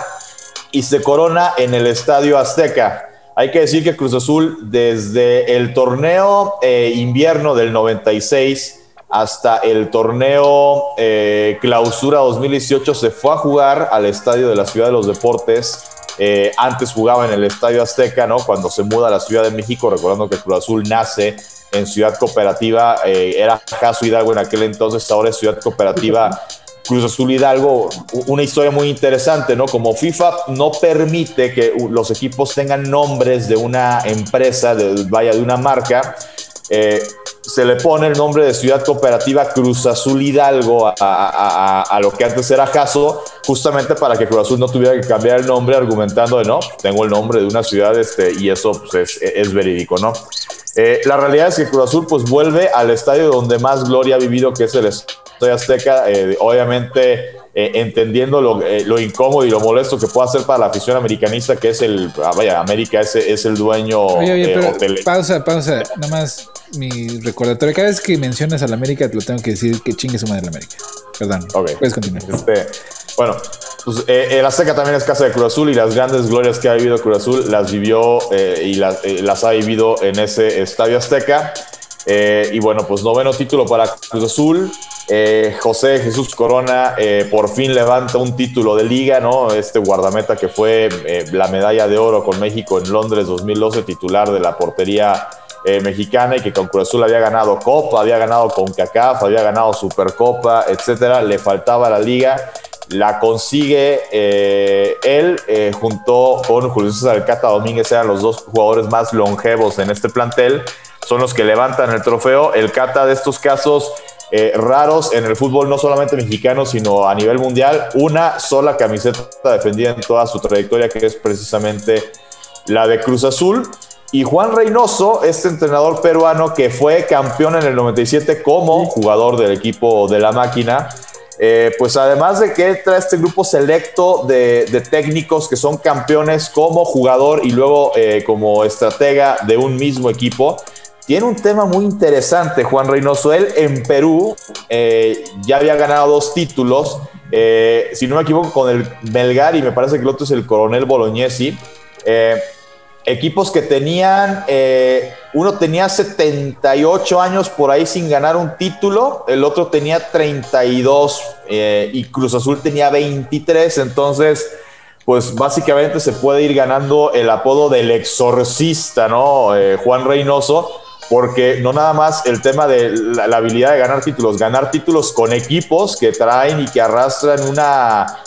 y se corona en el Estadio Azteca. Hay que decir que Cruz Azul desde el torneo eh, invierno del 96 hasta el torneo eh, clausura 2018 se fue a jugar al Estadio de la Ciudad de los Deportes. Eh, antes jugaba en el Estadio Azteca, ¿no? Cuando se muda a la Ciudad de México, recordando que Cruz Azul nace en Ciudad Cooperativa, eh, era Caso Hidalgo en aquel entonces, ahora es Ciudad Cooperativa Cruz Azul Hidalgo, una historia muy interesante, ¿no? Como FIFA no permite que los equipos tengan nombres de una empresa, de, vaya, de una marca, eh, se le pone el nombre de Ciudad Cooperativa Cruz Azul Hidalgo a, lo que antes era Caso, justamente para que Cruz Azul no tuviera que cambiar el nombre argumentando de no, tengo el nombre de una ciudad este, y eso pues, es, es verídico, ¿no? Eh, la realidad es que Cruz Azul pues vuelve al estadio donde más gloria ha vivido, que es el Estadio Azteca, eh, obviamente eh, entendiendo lo, incómodo y lo molesto que puede hacer para la afición americanista, que es el, ah, vaya, América es, es el dueño oye, Pausa, pausa, nada más mi recordatorio, cada vez que mencionas a la América te lo tengo que decir que chingue su madre la América. Perdón, Ok. puedes continuar. Este, bueno, pues, eh, el Azteca también es casa de Cruz Azul y las grandes glorias que ha vivido Cruz Azul las vivió eh, y eh, las, ha vivido en ese estadio Azteca. Y bueno, pues noveno título para Cruz Azul. José Jesús Corona por fin levanta un título de liga, ¿no? Este guardameta que fue la medalla de oro con México en Londres 2012, titular de la portería mexicana y que con Cruz Azul había ganado Copa, había ganado con CACAF, había ganado Supercopa, etcétera. Le faltaba la liga la consigue eh, él eh, junto con Julio César Cata Domínguez, eran los dos jugadores más longevos en este plantel, son los que levantan el trofeo. El Cata de estos casos eh, raros en el fútbol, no solamente mexicano, sino a nivel mundial, una sola camiseta defendida en toda su trayectoria, que es precisamente la de Cruz Azul. Y Juan Reynoso, este entrenador peruano que fue campeón en el 97 como jugador del equipo de la máquina, eh, pues además de que trae este grupo selecto de, técnicos que son campeones como jugador y luego eh, como estratega de un mismo equipo, tiene un tema muy interesante, Juan Reynoso. Él en Perú eh, ya había ganado dos títulos, si no me equivoco, con el Melgar y me parece que el otro es el Coronel Bolognesi equipos que tenían, eh, uno tenía 78 años por ahí sin ganar un título, el otro tenía 32 eh, y Cruz Azul tenía 23, entonces pues básicamente se puede ir ganando el apodo del exorcista, ¿no? Eh, Juan Reynoso, porque no nada más el tema de la, habilidad de ganar títulos, ganar títulos con equipos que traen y que arrastran una,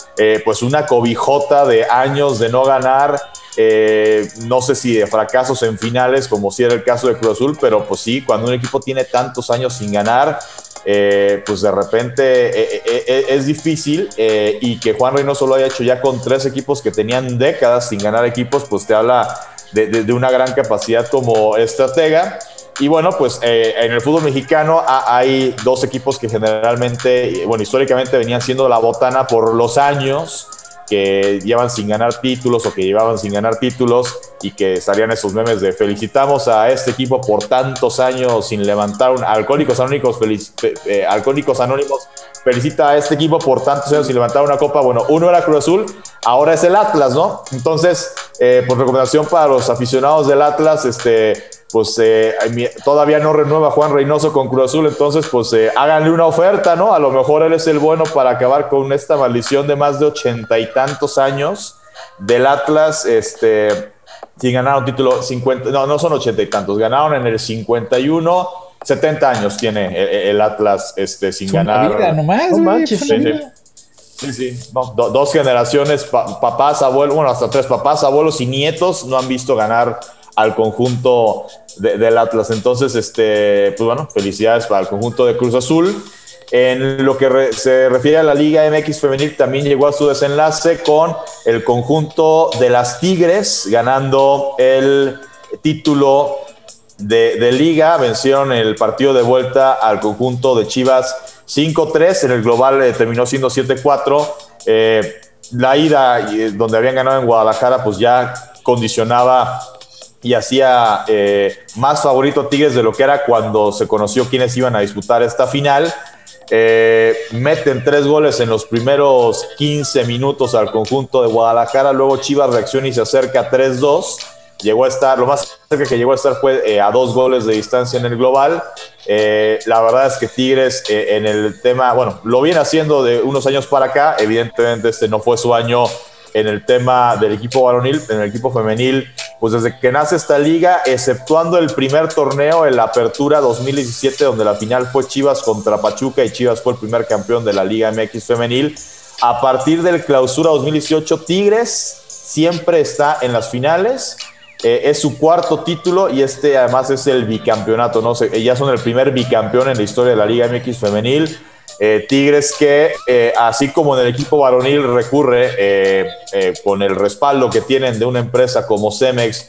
pues una cobijota de años de no ganar eh, no sé si de fracasos en finales, como si era el caso de Cruz Azul, pero pues sí, cuando un equipo tiene tantos años sin ganar, eh, pues de repente eh, es difícil y que Juan Reynoso lo haya hecho ya con tres equipos que tenían décadas sin ganar equipos, pues te habla de, una gran capacidad como estratega. Y bueno, pues en el fútbol mexicano hay dos equipos que generalmente, bueno, históricamente venían siendo la botana por los años que llevan sin ganar títulos o que llevaban sin ganar títulos y que estarían esos memes de felicitamos a este equipo por tantos años sin levantar un Alcohólicos Anónimos, eh, Alcohólicos Anónimos felicita a este equipo por tantos años sin levantar una copa. Bueno, uno era Cruz Azul, ahora es el Atlas, ¿no? Entonces, eh, por recomendación para los aficionados del Atlas, este pues eh, todavía no renueva Juan Reynoso con Cruz Azul, entonces pues eh, háganle una oferta, ¿no? A lo mejor él es el bueno para acabar con esta maldición de más de ochenta y tantos años del Atlas, este, sin ganar un título 50, no, no son ochenta y tantos, ganaron en el 51, 70 años tiene el, Atlas este, sin ganar. Vida, nomás, no manches, sí, sí. dos generaciones, papás, abuelos, bueno, hasta tres papás, abuelos y nietos no han visto ganar al conjunto del Atlas. Entonces, este, pues bueno, felicidades para el conjunto de Cruz Azul. En lo que se refiere a la Liga MX Femenil, también llegó a su desenlace con el conjunto de las Tigres ganando el título de, Liga. Vencieron el partido de vuelta al conjunto de Chivas 5-3. En el global eh, terminó siendo 7-4. Eh, la ida, eh, donde habían ganado en Guadalajara, pues ya condicionaba y hacía más favorito Tigres de lo que era cuando se conoció quiénes iban a disputar esta final. Eh, meten tres goles en los primeros 15 minutos al conjunto de Guadalajara. Luego Chivas reacciona y se acerca 3-2. Llegó a estar, lo más cerca que llegó a estar fue eh, a dos goles de distancia en el global. Eh, la verdad es que Tigres en el tema, bueno, lo viene haciendo de unos años para acá. Evidentemente este no fue su año en el tema del equipo varonil, en el equipo femenil, pues desde que nace esta liga, exceptuando el primer torneo en la Apertura 2017, donde la final fue Chivas contra Pachuca y Chivas fue el primer campeón de la Liga MX femenil. A partir del clausura 2018, Tigres siempre está en las finales. Eh, es su cuarto título y este además es el bicampeonato, ¿no? sé ya son el primer bicampeón en la historia de la Liga MX femenil. Eh, Tigres que, eh, así como en el equipo varonil, recurre eh, con el respaldo que tienen de una empresa como Cemex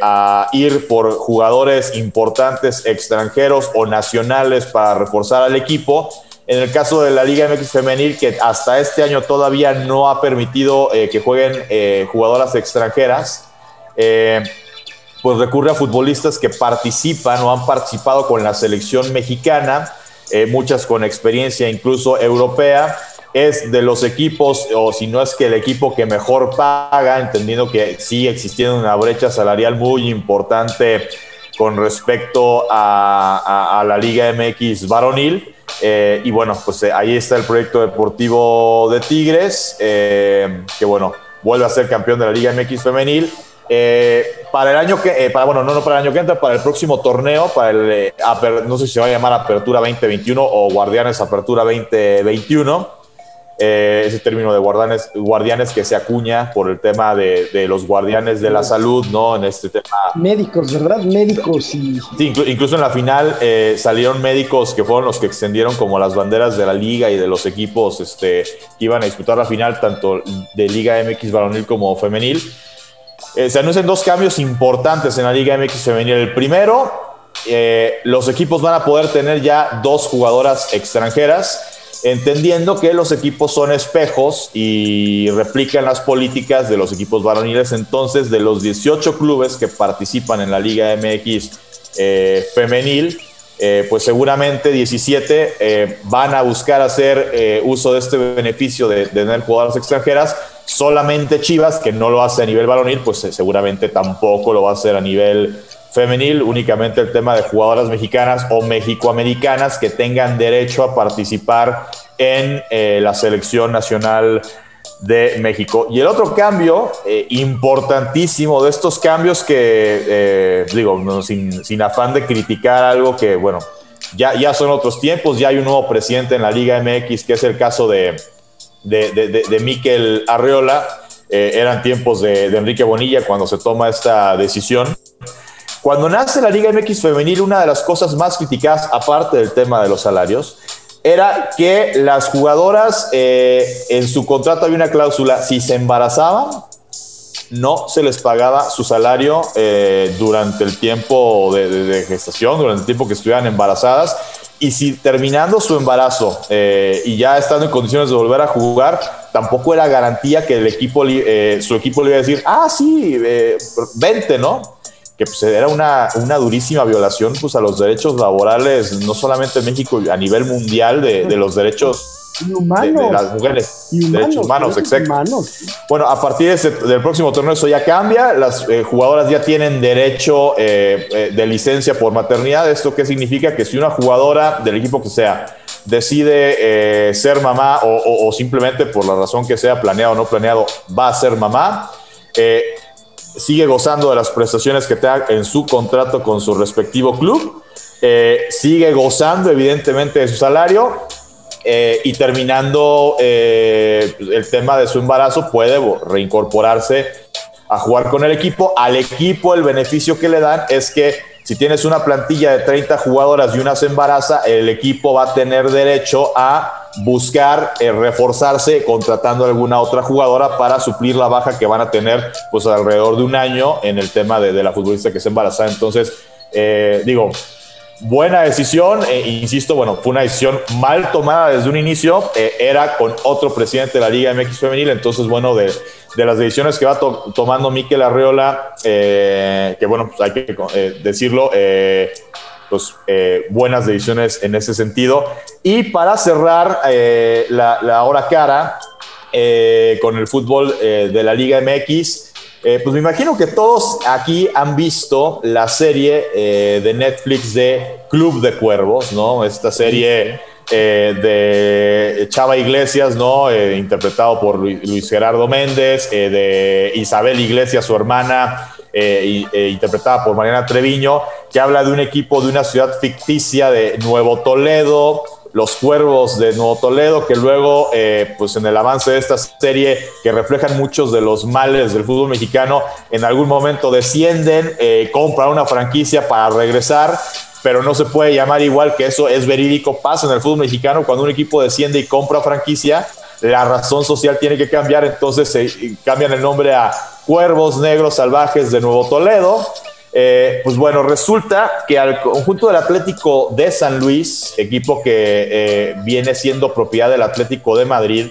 a ir por jugadores importantes extranjeros o nacionales para reforzar al equipo. En el caso de la Liga MX Femenil, que hasta este año todavía no ha permitido que jueguen jugadoras extranjeras, pues recurre a futbolistas que participan o han participado con la selección mexicana eh, muchas con experiencia incluso europea. Es de los equipos, o si no es que el equipo que mejor paga, entendiendo que sigue existiendo una brecha salarial muy importante con respecto a, la Liga MX varonil. Eh, y bueno, pues eh, ahí está el proyecto deportivo de Tigres, que bueno, vuelve a ser campeón de la Liga MX femenil eh, para el año que, eh, para, bueno, no, no para el año que entra, para el próximo torneo, para el, eh, no sé si se va a llamar Apertura 2021 o Guardianes Apertura 2021, ese término de guardianes, guardianes que se acuña por el tema de, los guardianes de la salud, ¿no? En este tema. Médicos, ¿verdad? Médicos y... Sí, incluso en la final salieron médicos que fueron los que extendieron como las banderas de la liga y de los equipos este, que iban a disputar la final, tanto de Liga MX varonil como femenil. Eh, se anuncian dos cambios importantes en la Liga MX femenil. El primero, eh, los equipos van a poder tener ya dos jugadoras extranjeras, entendiendo que los equipos son espejos y replican las políticas de los equipos varoniles. Entonces, de los 18 clubes que participan en la Liga MX eh, femenil, pues seguramente 17 van a buscar hacer uso de este beneficio de, de tener jugadoras extranjeras solamente Chivas, que no lo hace a nivel varonil, pues eh, seguramente tampoco lo va a hacer a nivel femenil, únicamente el tema de jugadoras mexicanas o mexicoamericanas que tengan derecho a participar en eh, la selección nacional de México. Y el otro cambio eh, importantísimo de estos cambios que, digo, sin, sin, afán de criticar algo que, bueno, ya, ya son otros tiempos, ya hay un nuevo presidente en la Liga MX, que es el caso de, de, de, Miquel Arreola. Eh, eran tiempos de, Enrique Bonilla cuando se toma esta decisión. Cuando nace la Liga MX Femenil, una de las cosas más criticadas, aparte del tema de los salarios, era que las jugadoras eh, en su contrato había una cláusula, si se embarazaban, no se les pagaba su salario eh, durante el tiempo de, de, gestación, durante el tiempo que estuvieran embarazadas, y si terminando su embarazo eh, y ya estando en condiciones de volver a jugar, tampoco era garantía que el equipo, eh, su equipo le iba a decir, ah, sí, eh, vente, ¿no? Que pues, era una, una, durísima violación pues, a los derechos laborales, no solamente en México, a nivel mundial de, de los derechos de, las mujeres, derechos humanos, exacto. Bueno, a partir del próximo torneo eso ya cambia, las eh, jugadoras ya tienen derecho eh, eh, de licencia por maternidad. ¿Esto qué significa? Que si una jugadora del equipo que sea decide ser mamá o, simplemente por la razón que sea, planeado o no planeado, va a ser mamá, sigue gozando de las prestaciones que tenga en su contrato con su respectivo club eh, sigue gozando evidentemente de su salario eh, y terminando eh, el tema de su embarazo puede reincorporarse a jugar con el equipo. Al equipo el beneficio que le dan es que si tienes una plantilla de 30 jugadoras y una se embaraza, el equipo va a tener derecho a buscar reforzarse contratando a alguna otra jugadora para suplir la baja que van a tener pues alrededor de un año en el tema de la futbolista que se embaraza. Entonces, digo, buena decisión, eh, insisto, bueno, fue una decisión mal tomada desde un inicio, eh, era con otro presidente de la Liga MX Femenil, entonces, bueno, de, las decisiones que va tomando Miquel Arreola, eh, que bueno, pues hay que decirlo, pues buenas decisiones en ese sentido. Y para cerrar la, la, hora cara con el fútbol de la Liga MX, eh, pues me imagino que todos aquí han visto la serie eh, de Netflix de Club de Cuervos, ¿no? Esta serie eh, de Chava Iglesias, ¿no? interpretado por Luis Gerardo Méndez, de Isabel Iglesias, su hermana, interpretada por Mariana Treviño, que habla de un equipo de una ciudad ficticia de Nuevo Toledo, los Cuervos de Nuevo Toledo, que luego, eh, pues en el avance de esta serie, que reflejan muchos de los males del fútbol mexicano, en algún momento descienden, eh, compran una franquicia para regresar, pero no se puede llamar igual que eso es verídico, pasa en el fútbol mexicano, cuando un equipo desciende y compra franquicia, la razón social tiene que cambiar, entonces se cambian el nombre a Cuervos Negros Salvajes de Nuevo Toledo, eh, pues bueno, resulta que al conjunto del Atlético de San Luis, equipo que eh, viene siendo propiedad del Atlético de Madrid,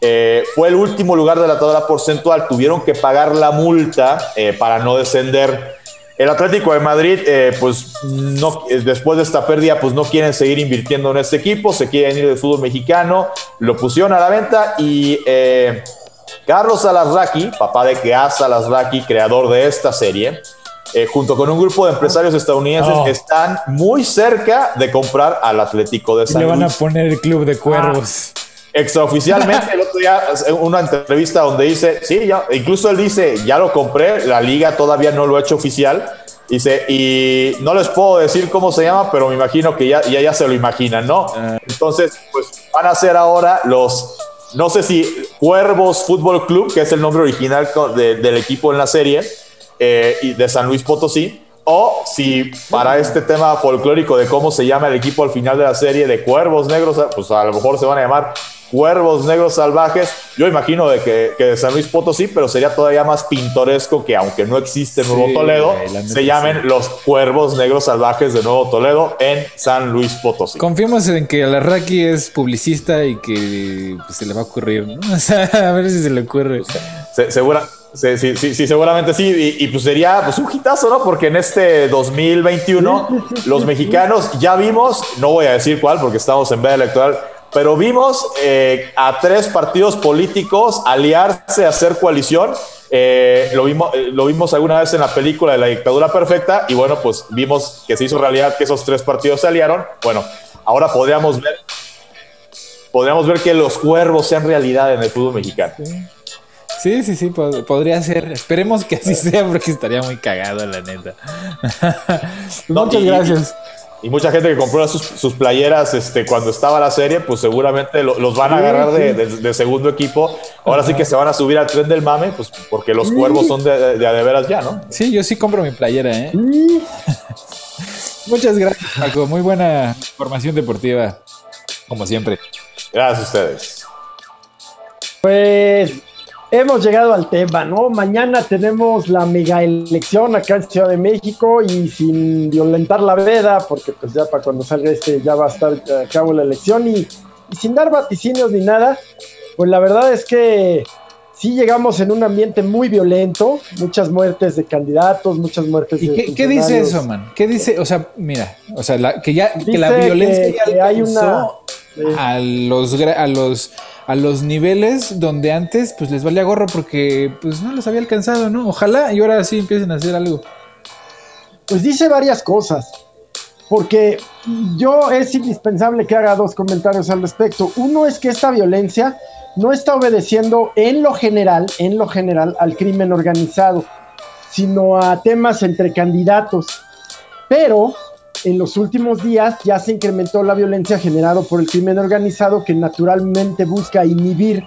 eh, fue el último lugar de la tabla porcentual. Tuvieron que pagar la multa para no descender. El Atlético de Madrid, pues no, después de esta pérdida, pues no quieren seguir invirtiendo en este equipo, se quieren ir del fútbol mexicano, lo pusieron a la venta y Carlos Alasraqui, papá de Keas Alasraqui, creador de esta serie, eh, junto con un grupo de empresarios estadounidenses, que están muy cerca de comprar al Atlético de San Le van a poner el club de cuervos. Ah, extraoficialmente, el otro día, una entrevista donde dice, sí, ya, incluso él dice, ya lo compré, la liga todavía no lo ha hecho oficial. Dice, y no les puedo decir cómo se llama, pero me imagino que ya, ya, ya se lo imaginan, ¿no? Ah. Entonces, pues van a ser ahora los, no sé si Cuervos Fútbol Club, que es el nombre original del equipo en la serie, eh, y de San Luis Potosí, o si para este tema folclórico de cómo se llama el equipo al final de la serie de Cuervos Negros, pues a lo mejor se van a llamar Cuervos Negros Salvajes. Yo imagino de que, de San Luis Potosí, pero sería todavía más pintoresco que aunque no existe Nuevo Toledo, se llamen los Cuervos Negros Salvajes de Nuevo Toledo en San Luis Potosí. Confiemos en que Alarraqui es publicista y que pues, se le va a ocurrir, ¿no? <laughs> O sea, a ver si se le ocurre. segura, Sí, sí, sí, seguramente sí. Y, pues sería pues, un hitazo, ¿no? Porque en este 2021 los mexicanos ya vimos, no voy a decir cuál porque estamos en veda electoral, pero vimos eh, a tres partidos políticos aliarse, hacer coalición. Eh, lo, vimos, eh, lo vimos alguna vez en la película de la dictadura perfecta y bueno, pues vimos que se hizo realidad que esos tres partidos se aliaron. Bueno, ahora podríamos ver, podríamos ver que los cuervos sean realidad en el fútbol mexicano. Sí, sí, sí, podría ser. Esperemos que así sea porque estaría muy cagado, la neta. <laughs> Muchas gracias. Y, mucha gente que compró sus, playeras este, cuando estaba la serie, pues seguramente los van a agarrar de, segundo equipo. Ahora sí que se van a subir al tren del mame, pues porque los cuervos son de, de, veras ya, ¿no? Sí, yo sí compro mi playera, ¿eh? <laughs> Muchas gracias, Paco. Muy buena información deportiva, como siempre. Gracias a ustedes. Pues Hemos llegado al tema, ¿no? Mañana tenemos la mega elección acá en Ciudad de México y sin violentar la veda, porque pues ya para cuando salga este ya va a estar a cabo la elección y, sin dar vaticinios ni nada, pues la verdad es que sí llegamos en un ambiente muy violento, muchas muertes de candidatos, muchas muertes ¿Y de qué, dice eso, man? ¿Qué dice? O sea, mira, o sea, que ya que la violencia ya hay una a los a los a los niveles donde antes pues les valía gorro porque pues no les había alcanzado, ¿no? Ojalá y ahora sí empiecen a hacer algo. Pues dice varias cosas, porque yo es indispensable que haga dos comentarios al respecto. Uno es que esta violencia no está obedeciendo en lo general, en lo general al crimen organizado, sino a temas entre candidatos. Pero en los últimos días ya se incrementó la violencia generada por el crimen organizado que naturalmente busca inhibir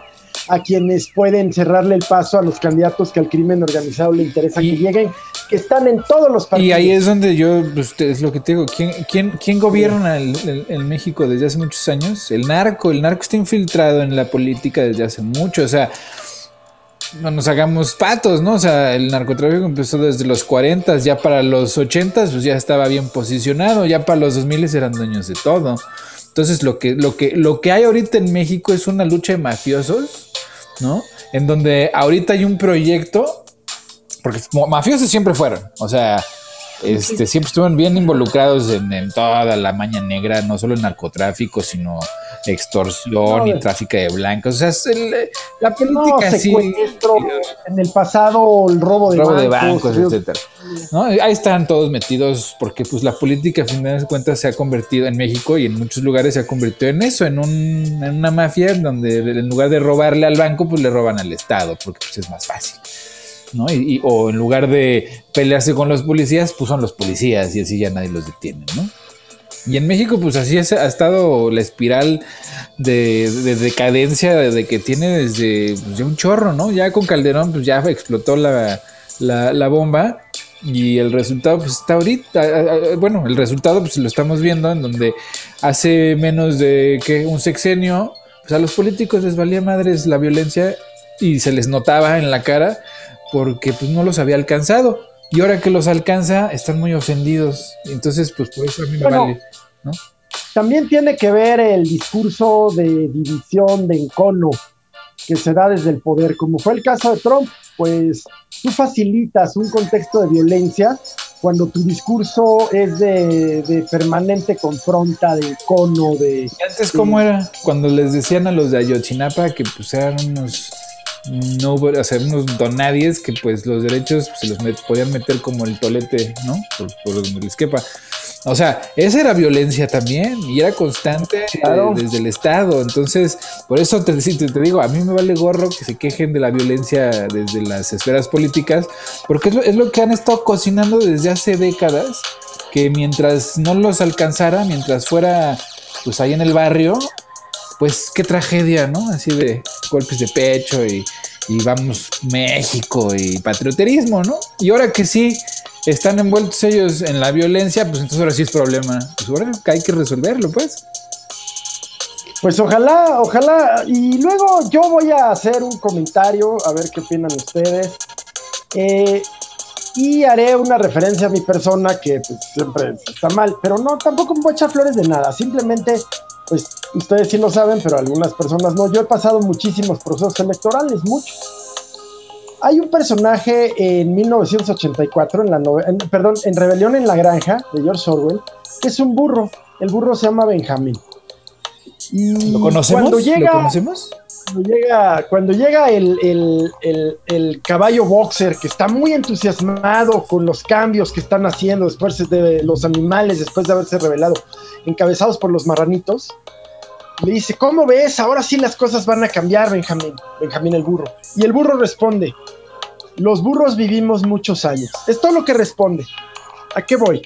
a quienes pueden cerrarle el paso a los candidatos que al crimen organizado le interesa que lleguen, que están en todos los partidos. Y ahí es donde yo, pues, es lo que te digo, ¿quién, quién, quién gobierna el, México desde hace muchos años? El narco, el narco está infiltrado en la política desde hace mucho, o sea, no nos hagamos patos, ¿no? O sea, el narcotráfico empezó desde los 40, ya para los 80 pues ya estaba bien posicionado, ya para los 2000 eran dueños de todo. Entonces, lo que, lo que, lo que hay ahorita en México es una lucha de mafiosos ¿no? En donde ahorita hay un proyecto, porque mafiosos siempre fueron, o sea, este, siempre estuvieron bien involucrados en, toda la maña negra, no solo en narcotráfico, sino extorsión y tráfico de blancos. O sea, la política sí. En el pasado, el robo de robo bancos, de bancos etcétera. Ahí están todos metidos porque pues la política, a fin de cuentas, se ha convertido en México y en muchos lugares se ha convertido en eso, en, un, en una mafia donde en lugar de robarle al banco, pues le roban al Estado, porque pues, es más fácil. ¿no? Y, o en lugar de pelearse con los policías, pues son los policías y así ya nadie los detiene, ¿no? Y en México, pues así ha estado la espiral de, decadencia de que tiene desde pues, un chorro, ¿no? Ya con Calderón, pues ya explotó la, la, bomba y el resultado, pues está ahorita. Bueno, el resultado, pues lo estamos viendo en donde hace menos de que un sexenio, pues a los políticos les valía madres la violencia y se les notaba en la cara porque pues no los había alcanzado. Y ahora que los alcanza, están muy ofendidos. Entonces, pues por eso a mí me vale, ¿no? También tiene que ver el discurso de división, de encono, que se da desde el poder, como fue el caso de Trump, pues tú facilitas un contexto de violencia cuando tu discurso es de, permanente confronta, de encono, de... antes cómo era? Cuando les decían a los de Ayotzinapa que pues eran unos no o sea, unos donadies que pues los derechos se los podían meter como el tolete, ¿no? Por, donde les quepa. O sea, esa era violencia también y era constante desde el Estado. Entonces, por eso te, te, te, digo, a mí me vale gorro que se quejen de la violencia desde las esferas políticas, porque es lo, es lo que han estado cocinando desde hace décadas, que mientras no los alcanzara, mientras fuera pues ahí en el barrio, pues qué tragedia, ¿no? Así de golpes de pecho y, vamos México y patrioterismo, ¿no? Y ahora que sí están envueltos ellos en la violencia, pues entonces ahora sí es problema. Pues ahora hay que resolverlo, pues. Pues ojalá, ojalá. Y luego yo voy a hacer un comentario, a ver qué opinan ustedes. Eh, y haré una referencia a mi persona que pues, siempre está mal, pero no, tampoco me voy a echar flores de nada. Simplemente pues ustedes sí lo saben, pero algunas personas no. Yo he pasado muchísimos procesos electorales, muchos. Hay un personaje en 1984, en la perdón, en Rebelión en la Granja, de George Orwell, que es un burro. El burro se llama Benjamín. ¿Lo conocemos? Cuando llega, conocemos? Cuando llega, cuando llega el, el, caballo boxer, que está muy entusiasmado con los cambios que están haciendo después de los animales, después de haberse revelado, encabezados por los marranitos, le dice, ¿cómo ves? Ahora sí las cosas van a cambiar, Benjamín. Benjamín el burro. Y el burro responde, los burros vivimos muchos años. Es todo lo que responde. ¿A qué voy?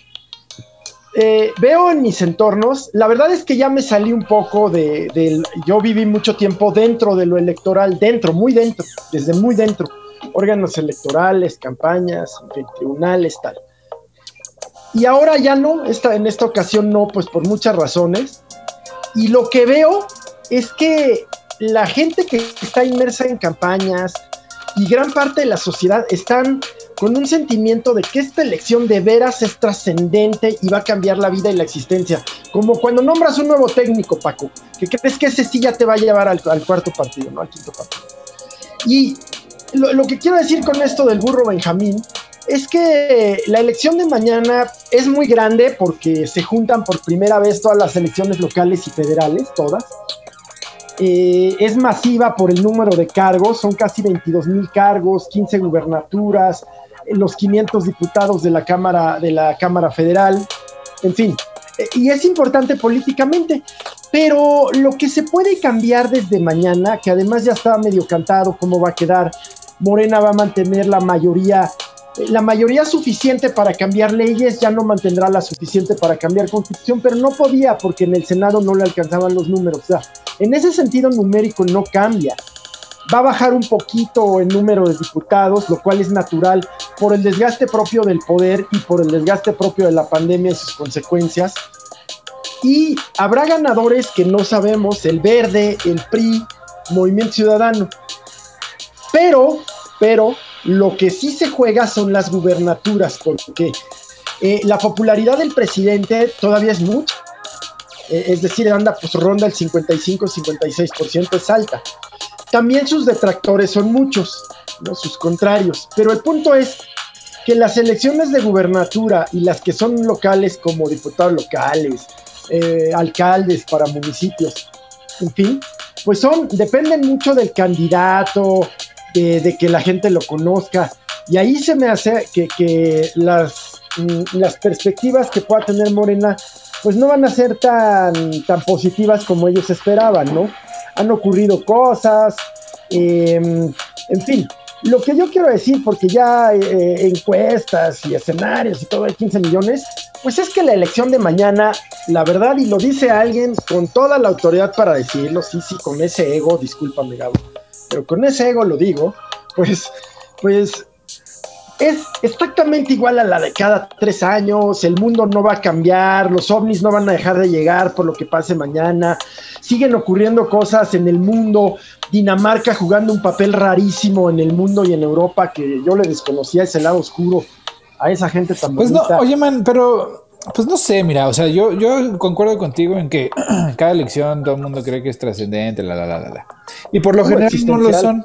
Eh, veo en mis entornos, la verdad es que ya me salí un poco de, yo viví mucho tiempo dentro de lo electoral, dentro, muy dentro, desde muy dentro, órganos electorales, campañas, tribunales, tal. Y ahora ya no, esta, en esta ocasión no, pues por muchas razones. Y lo que veo es que la gente que está inmersa en campañas y gran parte de la sociedad están con un sentimiento de que esta elección de veras es trascendente y va a cambiar la vida y la existencia. Como cuando nombras un nuevo técnico, Paco, que crees que ese sí ya te va a llevar al, cuarto partido, ¿no? Al quinto partido. Y lo, que quiero decir con esto del burro Benjamín es que la elección de mañana es muy grande porque se juntan por primera vez todas las elecciones locales y federales, todas. Eh, es masiva por el número de cargos, son casi 22 mil cargos, 15 gubernaturas, los 500 diputados de la Cámara, de la Cámara Federal, en fin. Eh, y es importante políticamente, pero lo que se puede cambiar desde mañana, que además ya estaba medio cantado cómo va a quedar, Morena va a mantener la mayoría la mayoría suficiente para cambiar leyes, ya no mantendrá la suficiente para cambiar constitución, pero no podía porque en el Senado no le alcanzaban los números. O sea, en ese sentido numérico no cambia. Va a bajar un poquito el número de diputados, lo cual es natural por el desgaste propio del poder y por el desgaste propio de la pandemia y sus consecuencias. Y habrá ganadores que no sabemos, el verde, el PRI, Movimiento Ciudadano. Pero, pero, lo que sí se juega son las gubernaturas, porque eh, la popularidad del presidente todavía es mucha. Eh, es decir, anda, pues ronda el 55-56%, es alta. También sus detractores son muchos, ¿no? sus contrarios. Pero el punto es que las elecciones de gubernatura y las que son locales como diputados locales, eh, alcaldes para municipios, en fin, pues son, dependen mucho del candidato, de, que la gente lo conozca. Y ahí se me hace que, las, mm, las perspectivas que pueda tener Morena, pues no van a ser tan, tan positivas como ellos esperaban, ¿no? Han ocurrido cosas, em, en fin. Lo que yo quiero decir, porque ya eh, encuestas y escenarios y todo hay 15 millones, pues es que la elección de mañana, la verdad, y lo dice alguien con toda la autoridad para decirlo, sí, sí, con ese ego, discúlpame, Gabo, pero con ese ego lo digo, pues, pues es exactamente igual a la de cada tres años, el mundo no va a cambiar, los ovnis no van a dejar de llegar por lo que pase mañana, siguen ocurriendo cosas en el mundo, Dinamarca jugando un papel rarísimo en el mundo y en Europa que yo le desconocía ese lado oscuro a esa gente tan Pues no, oye man, pero pues no sé, mira, o sea, yo, yo concuerdo contigo en que <clears throat> cada elección todo el mundo cree que es trascendente, la, la, la, la, la. Y por lo general no lo son.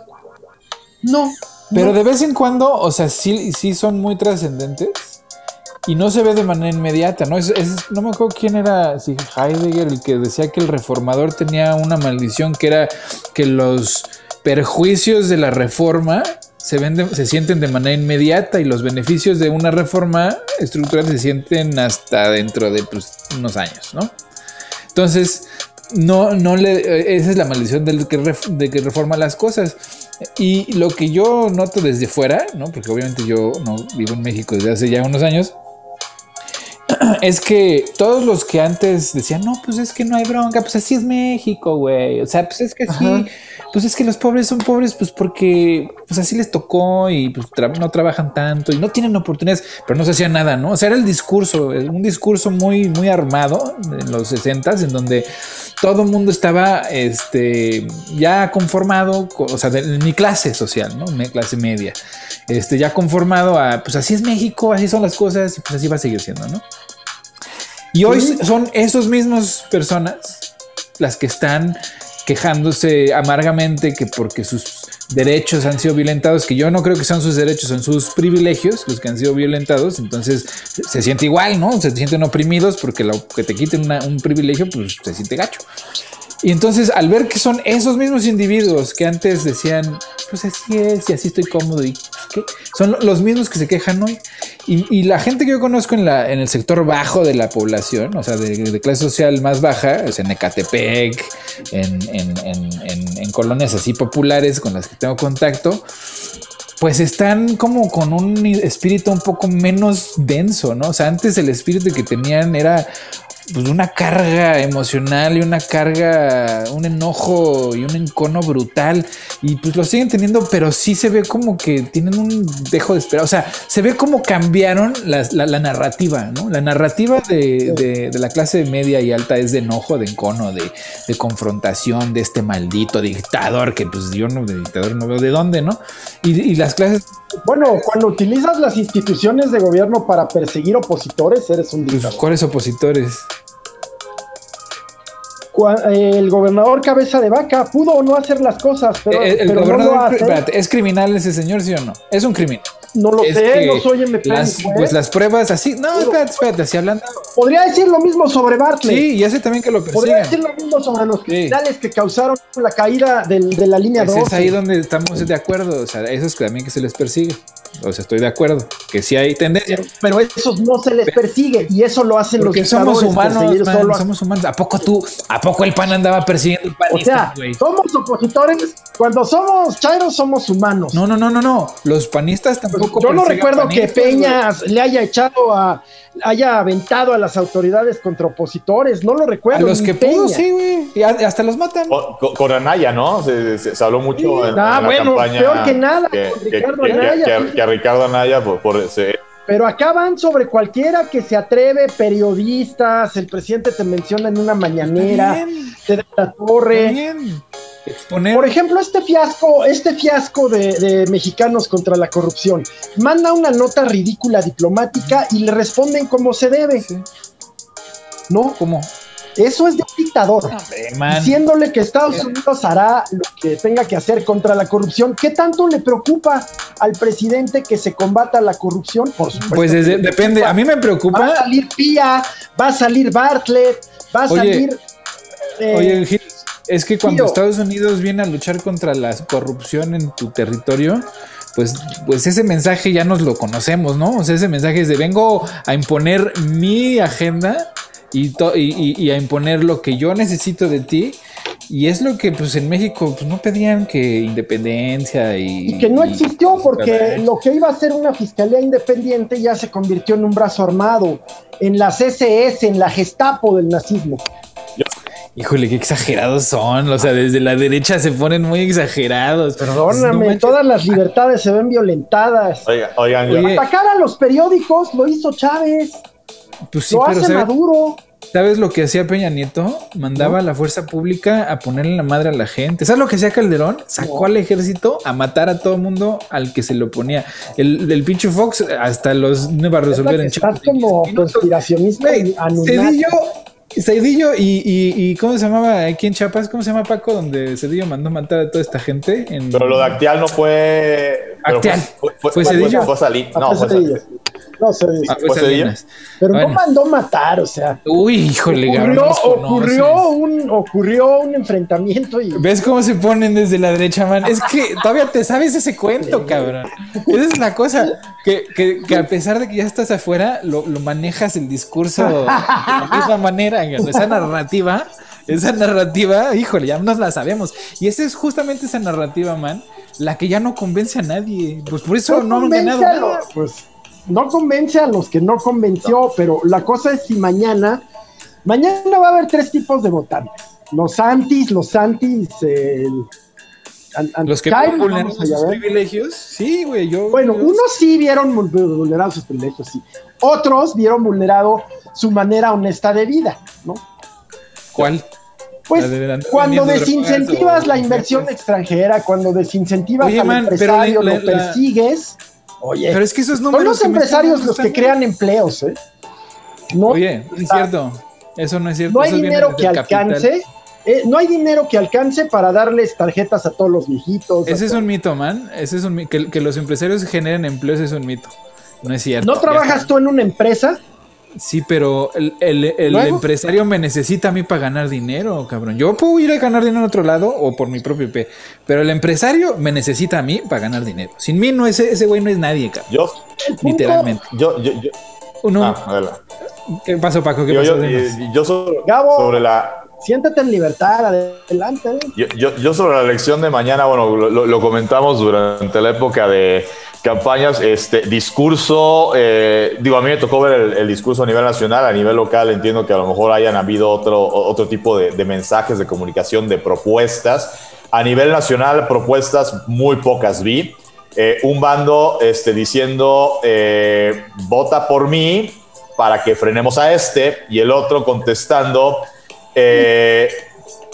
No. Pero de vez en cuando, o sea, sí, sí son muy trascendentes y no se ve de manera inmediata, ¿no? Es, no me acuerdo quién era, si Heidegger, el que decía que el reformador tenía una maldición que era que los perjuicios de la reforma se, venden, se sienten de manera inmediata y los beneficios de una reforma estructural se sienten hasta dentro de pues, unos años, ¿no? Entonces, no, no le, esa es la maldición del que, de que reforma las cosas. Y lo que yo noto desde fuera, ¿no? Porque obviamente yo no vivo en México desde hace ya unos años, <clears throat> es que todos los que antes decían, no, pues es que no hay bronca, pues así es México, güey. O sea, pues es que sí, pues es que los pobres son pobres, pues porque pues así les tocó y pues no trabajan tanto y no tienen oportunidades, pero no se hacía nada, ¿no? O sea, era el discurso, un discurso muy, muy armado en los 60 en donde todo el mundo estaba este, ya conformado, o sea, de, mi clase social, ¿no? Mi clase media, este, ya conformado a, pues así es México, así son las cosas y pues así va a seguir siendo, ¿no? Y hoy son esos mismos personas las que están quejándose amargamente que porque sus derechos han sido violentados, que yo no creo que sean sus derechos, son sus privilegios los que han sido violentados, entonces se siente igual, ¿no? Se sienten oprimidos porque lo que te quiten un privilegio, pues se siente gacho. Y entonces al ver que son esos mismos individuos que antes decían, pues así es y así estoy cómodo y ¿qué? son los mismos que se quejan hoy. Y, la gente que yo conozco en, la, en el sector bajo de la población, o sea, de, clase social más baja, es en Ecatepec, en, en, colonias así populares con las que tengo contacto, pues están como con un espíritu un poco menos denso, ¿no? O sea, antes el espíritu que tenían era pues, una carga emocional y una carga, un enojo y un encono brutal. Y pues lo siguen teniendo, pero sí se ve como que tienen un dejo de esperar. O sea, se ve como cambiaron la, narrativa, ¿no? La narrativa de, la clase media y alta es de enojo, de encono, de, confrontación, de este maldito dictador que pues yo no, de dictador no veo de dónde, ¿no? Y, las clases... Bueno, cuando utilizas las instituciones de gobierno para perseguir opositores, eres un pues, dictador. ¿Cuáles opositores? El gobernador cabeza de vaca pudo o no hacer las cosas, pero, el, gobernador es criminal ese señor, sí o no? Es un crimen. No lo sé, no soy MP. Las, pues las pruebas así. No, espérate, espérate, así hablando. Podría decir lo mismo sobre Bartley. Sí, y ese también que lo persiguen. Podría decir lo mismo sobre los criminales que causaron la caída de la línea 2. Es ahí donde estamos de acuerdo. O sea, esos también que se les persigue. O sea, estoy de acuerdo que sí hay tendencia. Pero, pero esos no se les persigue y eso lo hacen Porque los somos humanos, man, solo somos humanos. ¿A poco tú, a poco el pan andaba persiguiendo O sea, somos opositores. Cuando somos chairos, somos humanos. No, no, no, no, no. Los panistas tampoco. Yo no recuerdo que panistas, güey. Peña le haya echado a, haya aventado a las autoridades contra opositores. No lo A recuerdo. los ni que Peña. pudo, sí, güey. Y a- hasta los matan. Con, Anaya, ¿no? Se, se- se habló mucho en, Ah, en la bueno, campaña. peor que nada, Que, con que- Ricardo que- Anaya, que- a Ricardo Anaya por, por ese- Pero acá van sobre cualquiera que se atreve, periodistas, el presidente te menciona en una mañanera, te da la está torre. bien. Exponer. Por ejemplo, este fiasco, este fiasco de, de mexicanos contra la corrupción, manda una nota ridícula diplomática y le responden como se debe, Sí. ¿no? ¿Cómo? Eso es de un dictador. Man. Diciéndole que Estados Unidos hará lo que tenga que hacer contra la corrupción. ¿Qué tanto le preocupa al presidente que se combata la corrupción? Por supuesto. Pues desde- depende. preocupa. A mí me Va a preocupa. salir Pía, va a salir Bartlett, va a Oye, salir. eh, Oye, Gil, es que cuando tío. Estados Unidos viene a luchar contra la corrupción en tu territorio, pues, pues ese mensaje ya nos lo conocemos, ¿no? O sea, ese mensaje es de vengo a imponer mi agenda y, a imponer lo que yo necesito de ti. Y es lo que pues en México pues, no pedían que independencia y... y que no existió porque y- lo que iba a ser una fiscalía independiente ya se convirtió en un brazo armado, en las SS, en la Gestapo del nazismo. Híjole, qué exagerados son. O sea, desde la derecha se ponen muy exagerados. Perdóname, No todas las libertades se ven violentadas. Oiga- oigan, Oye, Atacar a los periódicos lo hizo Chávez, Pues sí, lo pero hace ¿sabes? Maduro. ¿Sabes lo que hacía Peña Nieto? Mandaba a la fuerza pública a ponerle la madre a la gente. ¿Sabes lo que hacía Calderón? Sacó No. al ejército a matar a todo mundo al que se lo ponía. El, el pinche Fox hasta los no iba a resolver en Estás como Y no- conspiracionista. Cedillo, Cedillo y, y, y ¿cómo se llamaba aquí en Chiapas? ¿Cómo se llama Paco? Donde Cedillo mandó matar a toda esta gente. En... pero lo de Actial no fue. Actial. Fue, fue, ¿Fue fue- Cedillo? fue Salí- Ah, No, fue fue Cedillo. No sé, Ah, pero Bueno. no mandó matar, o sea. Uy, híjole, Ocurrió, ocurrió, un, ocurrió un enfrentamiento y ¿Ves cómo se ponen desde la derecha, man? Es que <laughs> todavía te sabes ese cuento, cabrón. Esa es la cosa, que, que, que a pesar de que ya estás afuera, lo, lo manejas el discurso de la misma manera, esa narrativa, esa narrativa, híjole, ya nos la sabemos. Y esa es justamente esa narrativa, man, la que ya no convence a nadie. Pues por eso no, han ganado nada. pues, no convence a los que no convenció, pero la cosa es si mañana, mañana va a haber tres tipos de votantes. Los antis, los antis, el, an- an- Los que a sus ver. privilegios, sí, güey, yo... Bueno, yo- unos sí vieron vul- vulnerados sus privilegios, sí. Otros vieron vulnerado su manera honesta de vida, ¿no? ¿Cuál? Pues cuando desincentivas la inversión extranjera, cuando desincentivas Oye, al man, pero empresario, la- lo la- persigues, oye, Pero es que esos son números... los me están empresarios los que crean empleos, ¿eh? No, Oye, no es cierto. Eso no es cierto. no hay eso dinero que alcance, eh, no hay dinero que alcance para darles tarjetas a todos los viejitos. Ese es un mito, man. Ese es un que, que los empresarios generen empleos es un mito. No es cierto. ¿No trabajas tú en una empresa? Sí, pero el, el- el empresario me necesita a mí para ganar dinero, cabrón. Yo puedo ir a ganar dinero en otro lado o por mi propio pie. Pero el empresario me necesita a mí para ganar dinero. Sin mí, no ese, ese güey no es nadie, cabrón. Yo, Literalmente. yo, yo, yo, Uno, ah, adelante. ¿Qué pasó, Paco? ¿Qué yo, pasó? yo, yo sobre, Gabo. sobre la, Siéntate en libertad, adelante. ¿eh? Yo, yo- yo sobre la elección de mañana, bueno, lo comentamos durante la época de campañas, este discurso, eh, digo, a mí me tocó ver el, discurso a nivel nacional, a nivel local entiendo que a lo mejor hayan habido otro, otro tipo de, de mensajes, de comunicación, de propuestas. A nivel nacional, propuestas muy pocas vi. Eh, un bando este, diciendo, eh, vota por mí para que frenemos a este, y el otro contestando, eh,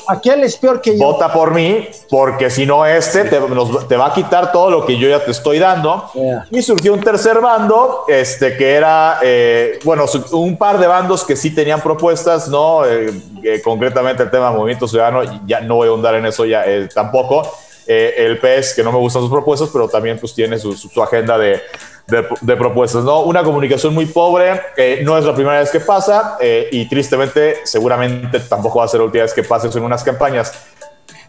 Aquel es peor que yo. vota por mí, porque si no este te, nos- te va a quitar todo lo que yo ya te estoy dando. Yeah. Y surgió un tercer bando, este, que era, eh, bueno, un par de bandos que sí tenían propuestas, ¿no? Eh, eh, concretamente el tema Movimiento Ciudadano, ya no voy a ahondar en eso ya eh, tampoco. Eh, el PES, que no me gustan sus propuestas, pero también pues tiene su, su- su agenda de, de- de propuestas, ¿no? Una comunicación muy pobre, eh, no es la primera vez que pasa eh, y tristemente seguramente tampoco va a ser la última vez que pase eso en unas campañas.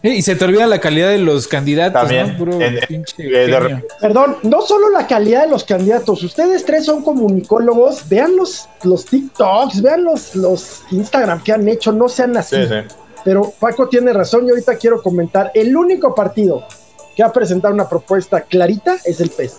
Eh, y se te olvida la calidad de los candidatos, También, ¿no? Puro en- pinche eh, de Perdón, no solo la calidad de los candidatos, ustedes tres son comunicólogos, vean los, los TikToks, vean los, los Instagram que han hecho, no sean así. Sí, sí. Pero Paco tiene razón y ahorita quiero comentar, el único partido que ha presentado una propuesta clarita es el PES.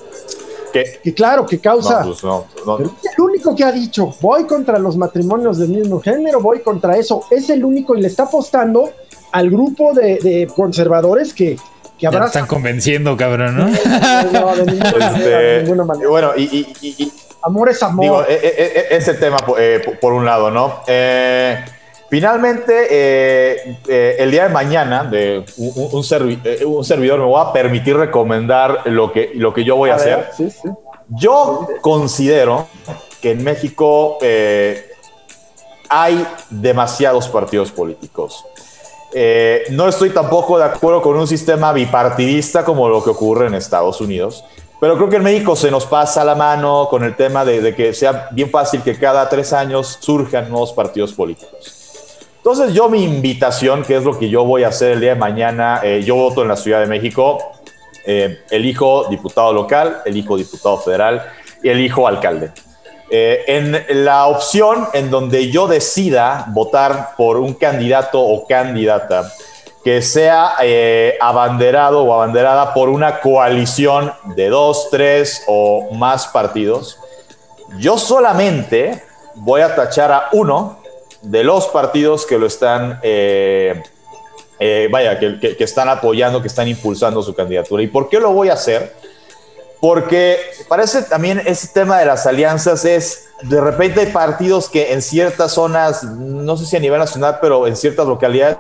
Que, Que claro, que causa... no, pues no, no. pero es el único que ha dicho, voy contra los matrimonios del mismo género, voy contra eso. Es el único y le está apostando al grupo de, de conservadores que, que Ya te están convenciendo, cabrón, ¿no? <laughs> No, de ninguna <laughs> manera, de Este, ninguna manera. bueno, y, y- y- y- Amor es amor. digo, eh, eh, eh, ese tema eh, por- por un lado, ¿no? Eh, finalmente, eh, eh, el día de mañana, de un, un- un servi- eh, un servidor me voy a permitir recomendar lo que, lo que yo voy a, hacer. ver, sí, sí. Yo considero que en México eh, hay demasiados partidos políticos. Eh, no estoy tampoco de acuerdo con un sistema bipartidista como lo que ocurre en Estados Unidos, pero creo que en México se nos pasa la mano con el tema de, de que sea bien fácil que cada tres años surjan nuevos partidos políticos. Entonces yo mi invitación, que es lo que yo voy a hacer el día de mañana, eh, yo voto en la Ciudad de México, eh, elijo diputado local, elijo diputado federal y elijo alcalde. Eh, en la opción en donde yo decida votar por un candidato o candidata que sea abanderado o abanderada por una coalición de dos, tres o más partidos, yo solamente voy a tachar a uno de los partidos que lo están, eh, eh, vaya, que, están apoyando, que están impulsando su candidatura. ¿Y por qué lo voy a hacer? Porque parece también ese tema de las alianzas es, de repente hay partidos que en ciertas zonas, no sé si a nivel nacional, pero en ciertas localidades,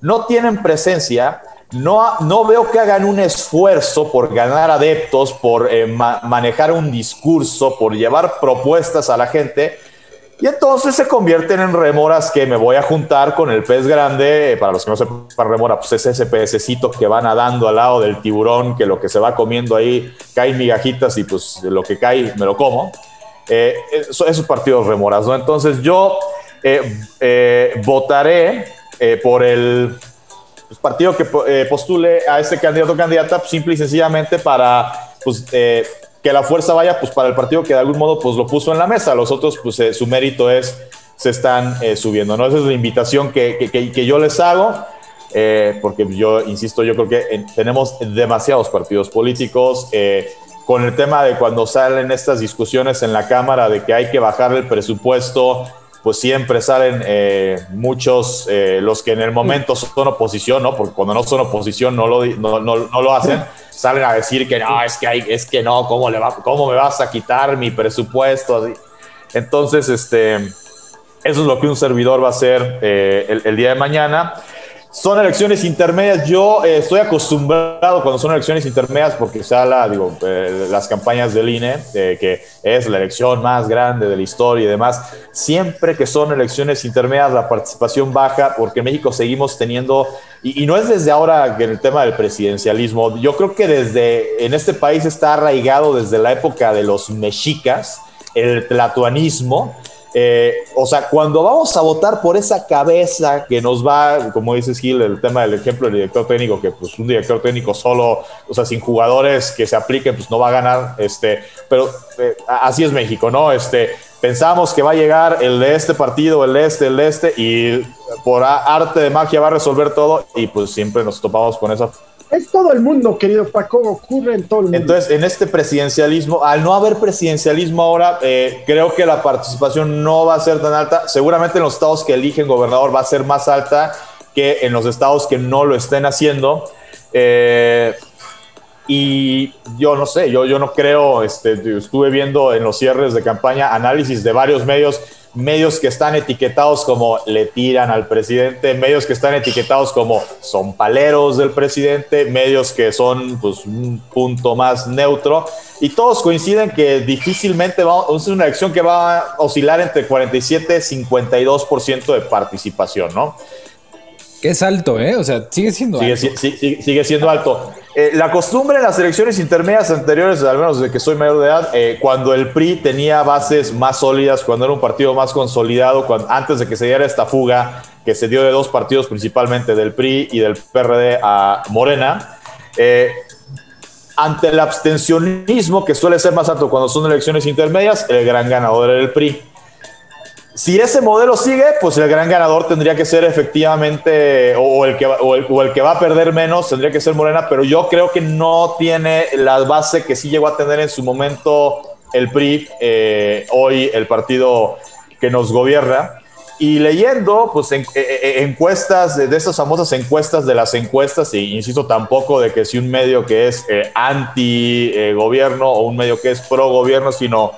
no tienen presencia. No, no veo que hagan un esfuerzo por ganar adeptos, por eh, ma- manejar un discurso, por llevar propuestas a la gente. Y entonces se convierten en remoras que me voy a juntar con el pez grande. Eh, Para los que no sepan remora, pues es ese pececito que va nadando al lado del tiburón, que lo que se va comiendo ahí caen migajitas y pues lo que cae me lo como. Eh, eso- esos partidos remoras, ¿no? Entonces yo eh, eh, votaré eh, por el pues, partido que po- eh, postule a este candidato o candidata, pues, simple y sencillamente para pues, eh, que la fuerza vaya pues, para el partido que de algún modo pues, lo puso en la mesa. Los otros, pues eh, su mérito es, se están eh, subiendo. ¿no? Esa es la invitación que, que- que- yo les hago. eh, porque yo insisto, yo creo que tenemos demasiados partidos políticos. con el tema de cuando salen estas discusiones en la Cámara de que hay que bajar el presupuesto, pues siempre salen eh, muchos, eh, los que en el momento son oposición, ¿no? Porque cuando no son oposición no lo, no, no- no lo hacen, <laughs> salen a decir que no, es que, hay, es que no, ¿cómo, le va, ¿cómo me vas a quitar mi presupuesto? Así. Entonces, este, eso es lo que un servidor va a hacer eh, el, el día de mañana. Son elecciones intermedias. Yo eh, estoy acostumbrado cuando son elecciones intermedias porque se habla, digo, eh, las campañas del INE, eh, que es la elección más grande de la historia y demás. Siempre que son elecciones intermedias, la participación baja porque en México seguimos teniendo, y, y no es desde ahora que el tema del presidencialismo, yo creo que desde en este país está arraigado desde la época de los mexicas, el platuanismo. Eh, o sea, cuando vamos a votar por esa cabeza que nos va, como dices Gil, el tema del ejemplo del director técnico, que pues un director técnico solo, o sea, sin jugadores que se apliquen, pues no va a ganar, este, pero eh, así es México, ¿no? Este, pensamos que va a llegar el de este partido, el de este, el de este, y por arte de magia va a resolver todo, y pues siempre nos topamos con esa Es todo el mundo, querido Paco, ocurre en todo el mundo. entonces, en este presidencialismo, al no haber presidencialismo ahora, eh, creo que la participación no va a ser tan alta. Seguramente en los estados que eligen gobernador va a ser más alta que en los estados que no lo estén haciendo. Eh, y yo no sé, yo, yo no creo, este, estuve viendo en los cierres de campaña análisis de varios medios, medios que están etiquetados como le tiran al presidente, medios que están etiquetados como son paleros del presidente, medios que son pues, un punto más neutro, y todos coinciden que difícilmente va, es una elección que va a oscilar entre 47 y 52% de participación, ¿no? Que es alto, ¿eh? O sea, sigue siendo Sigue, alto. si- si- sigue siendo alto. Eh, la costumbre en las elecciones intermedias anteriores, al menos desde que soy mayor de edad, eh, cuando el PRI tenía bases más sólidas, cuando era un partido más consolidado, antes de que se diera esta fuga que se dio de dos partidos principalmente, del PRI y del PRD a Morena, eh, ante el abstencionismo que suele ser más alto cuando son elecciones intermedias, el gran ganador era el PRI. Si ese modelo sigue, pues el gran ganador tendría que ser efectivamente, o el, que, o el, que va a perder menos tendría que ser Morena, pero yo creo que no tiene la base que sí llegó a tener en su momento el PRI, eh, hoy el partido que nos gobierna. Y leyendo, pues, en, eh, eh, encuestas, de, esas famosas encuestas de las encuestas, y insisto tampoco de que si un medio que es anti-gobierno o un medio que es pro-gobierno, sino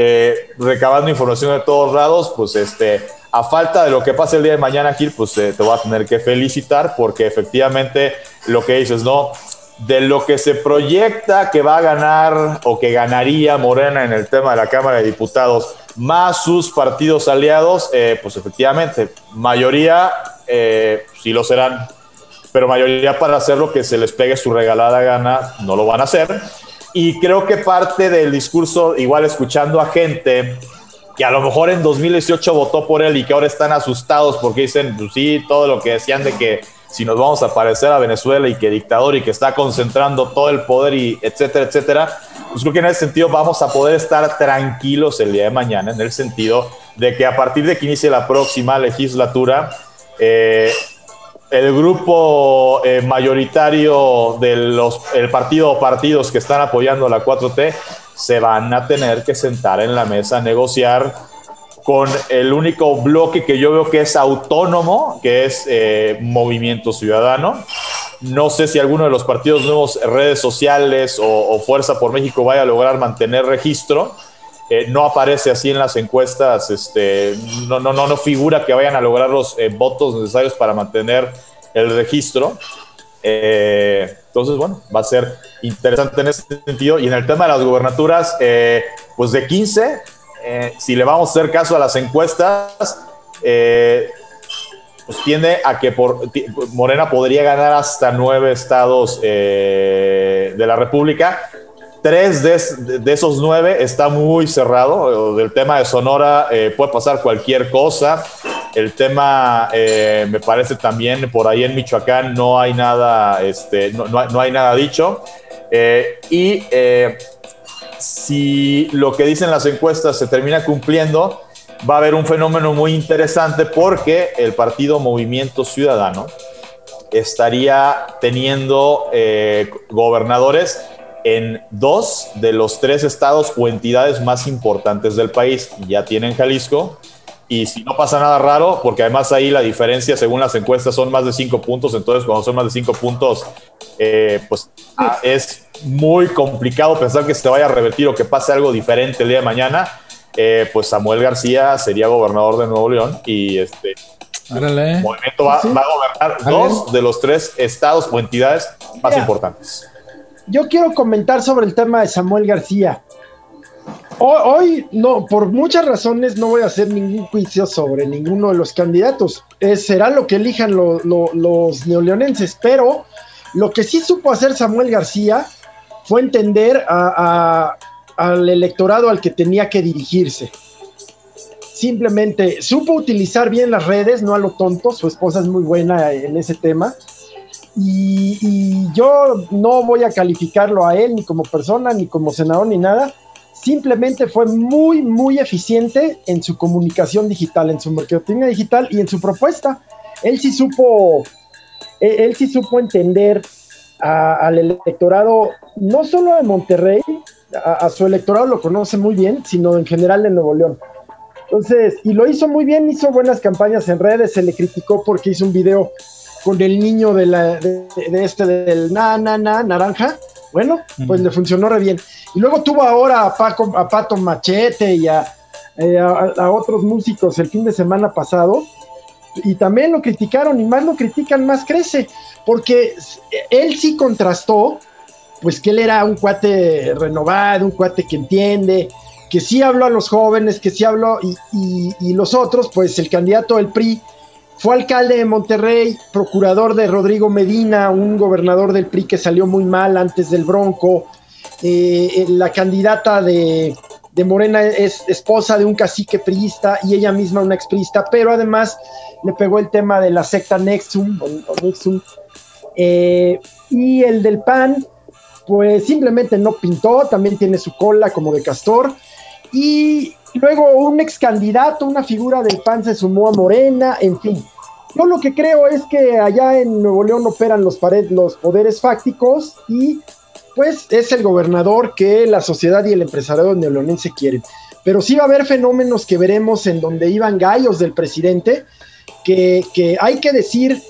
eh, recabando información de todos lados, pues este, a falta de lo que pase el día de mañana, Gil, pues eh, te voy a tener que felicitar porque efectivamente lo que dices, ¿no? De lo que se proyecta que va a ganar o que ganaría Morena en el tema de la Cámara de Diputados, más sus partidos aliados, eh, pues efectivamente, mayoría sí lo serán, pero mayoría para hacer lo que se les pegue su regalada gana, no lo van a hacer. Y creo que parte del discurso, igual escuchando a gente que a lo mejor en 2018 votó por él y que ahora están asustados porque dicen, pues sí, todo lo que decían de que si nos vamos a parecer a Venezuela y que dictador y que está concentrando todo el poder y etcétera, etcétera, pues creo que en ese sentido vamos a poder estar tranquilos el día de mañana, en el sentido de que a partir de que inicie la próxima legislatura, eh, el grupo eh, mayoritario del el partido o partidos que están apoyando la 4T se van a tener que sentar en la mesa a negociar con el único bloque que yo veo que es autónomo, que es eh, Movimiento Ciudadano. No sé si alguno de los partidos nuevos, redes sociales o Fuerza por México vaya a lograr mantener registro eh, no aparece así en las encuestas, este, no, no, no, no figura que vayan a lograr los eh, votos necesarios para mantener el registro. Eh, entonces, bueno, va a ser interesante en ese sentido. Y en el tema de las gubernaturas, pues de 15, si le vamos a hacer caso a las encuestas, pues tiende a que por, Morena podría ganar hasta nueve estados de la República Tres de, esos nueve está muy cerrado. Del tema de Sonora eh, puede pasar cualquier cosa. El tema, eh, me parece también por ahí en Michoacán no hay nada, este, no, hay nada dicho. Eh, y si lo que dicen las encuestas se termina cumpliendo, va a haber un fenómeno muy interesante porque el partido Movimiento Ciudadano estaría teniendo gobernadores en dos de los tres estados o entidades más importantes del país. Ya tienen Jalisco. Y si no pasa nada raro, porque además ahí la diferencia según las encuestas son más de cinco puntos, entonces cuando son más de cinco puntos, eh, pues ah, es muy complicado pensar que se vaya a revertir o que pase algo diferente el día de mañana. Eh, pues Samuel García sería gobernador de Nuevo León y este movimiento va, a gobernar dos de los tres estados o entidades más importantes yo quiero comentar sobre el tema de Samuel García. Hoy, no, por muchas razones no voy a hacer ningún juicio sobre ninguno de los candidatos. será lo que elijan los neoleonenses, pero lo que sí supo hacer Samuel García fue entender al electorado al que tenía que dirigirse. Simplemente supo utilizar bien las redes, no a lo tonto, su esposa es muy buena en ese tema y, yo no voy a calificarlo a él ni como persona, ni como senador, ni nada. Simplemente fue muy, muy eficiente en su comunicación digital, en su marketing digital y en su propuesta. Él sí supo, él, sí supo entender al electorado, no solo de Monterrey, a, su electorado lo conoce muy bien, sino en general de Nuevo León. Entonces, y lo hizo muy bien, hizo buenas campañas en redes, se le criticó porque hizo un video con el niño de, la, de, este del na, na, na, naranja, bueno, pues le funcionó re bien. Y luego tuvo ahora a, Paco, a Pato Machete y eh, a, otros músicos el fin de semana pasado, y también lo criticaron, y más lo critican, más crece, porque él sí contrastó, pues que él era un cuate renovado, un cuate que entiende, que sí habló a los jóvenes, que sí habló, y, y los otros, pues el candidato del PRI, fue alcalde de Monterrey, procurador de Rodrigo Medina, un gobernador del PRI que salió muy mal antes del Bronco. Eh, eh, la candidata de, Morena es esposa de un cacique priista y ella misma una expriista, pero además le pegó el tema de la secta Nexum. Eh, y el del PAN, pues simplemente no pintó, también tiene su cola como de castor. Y Luego un ex candidato, una figura del PAN se sumó a Morena, en fin. Yo lo que creo es que allá en Nuevo León operan los, los poderes fácticos y pues es el gobernador que la sociedad y el empresariado neoleonense quieren. Pero sí va a haber fenómenos que veremos en donde iban gallos del presidente, que, hay que decir,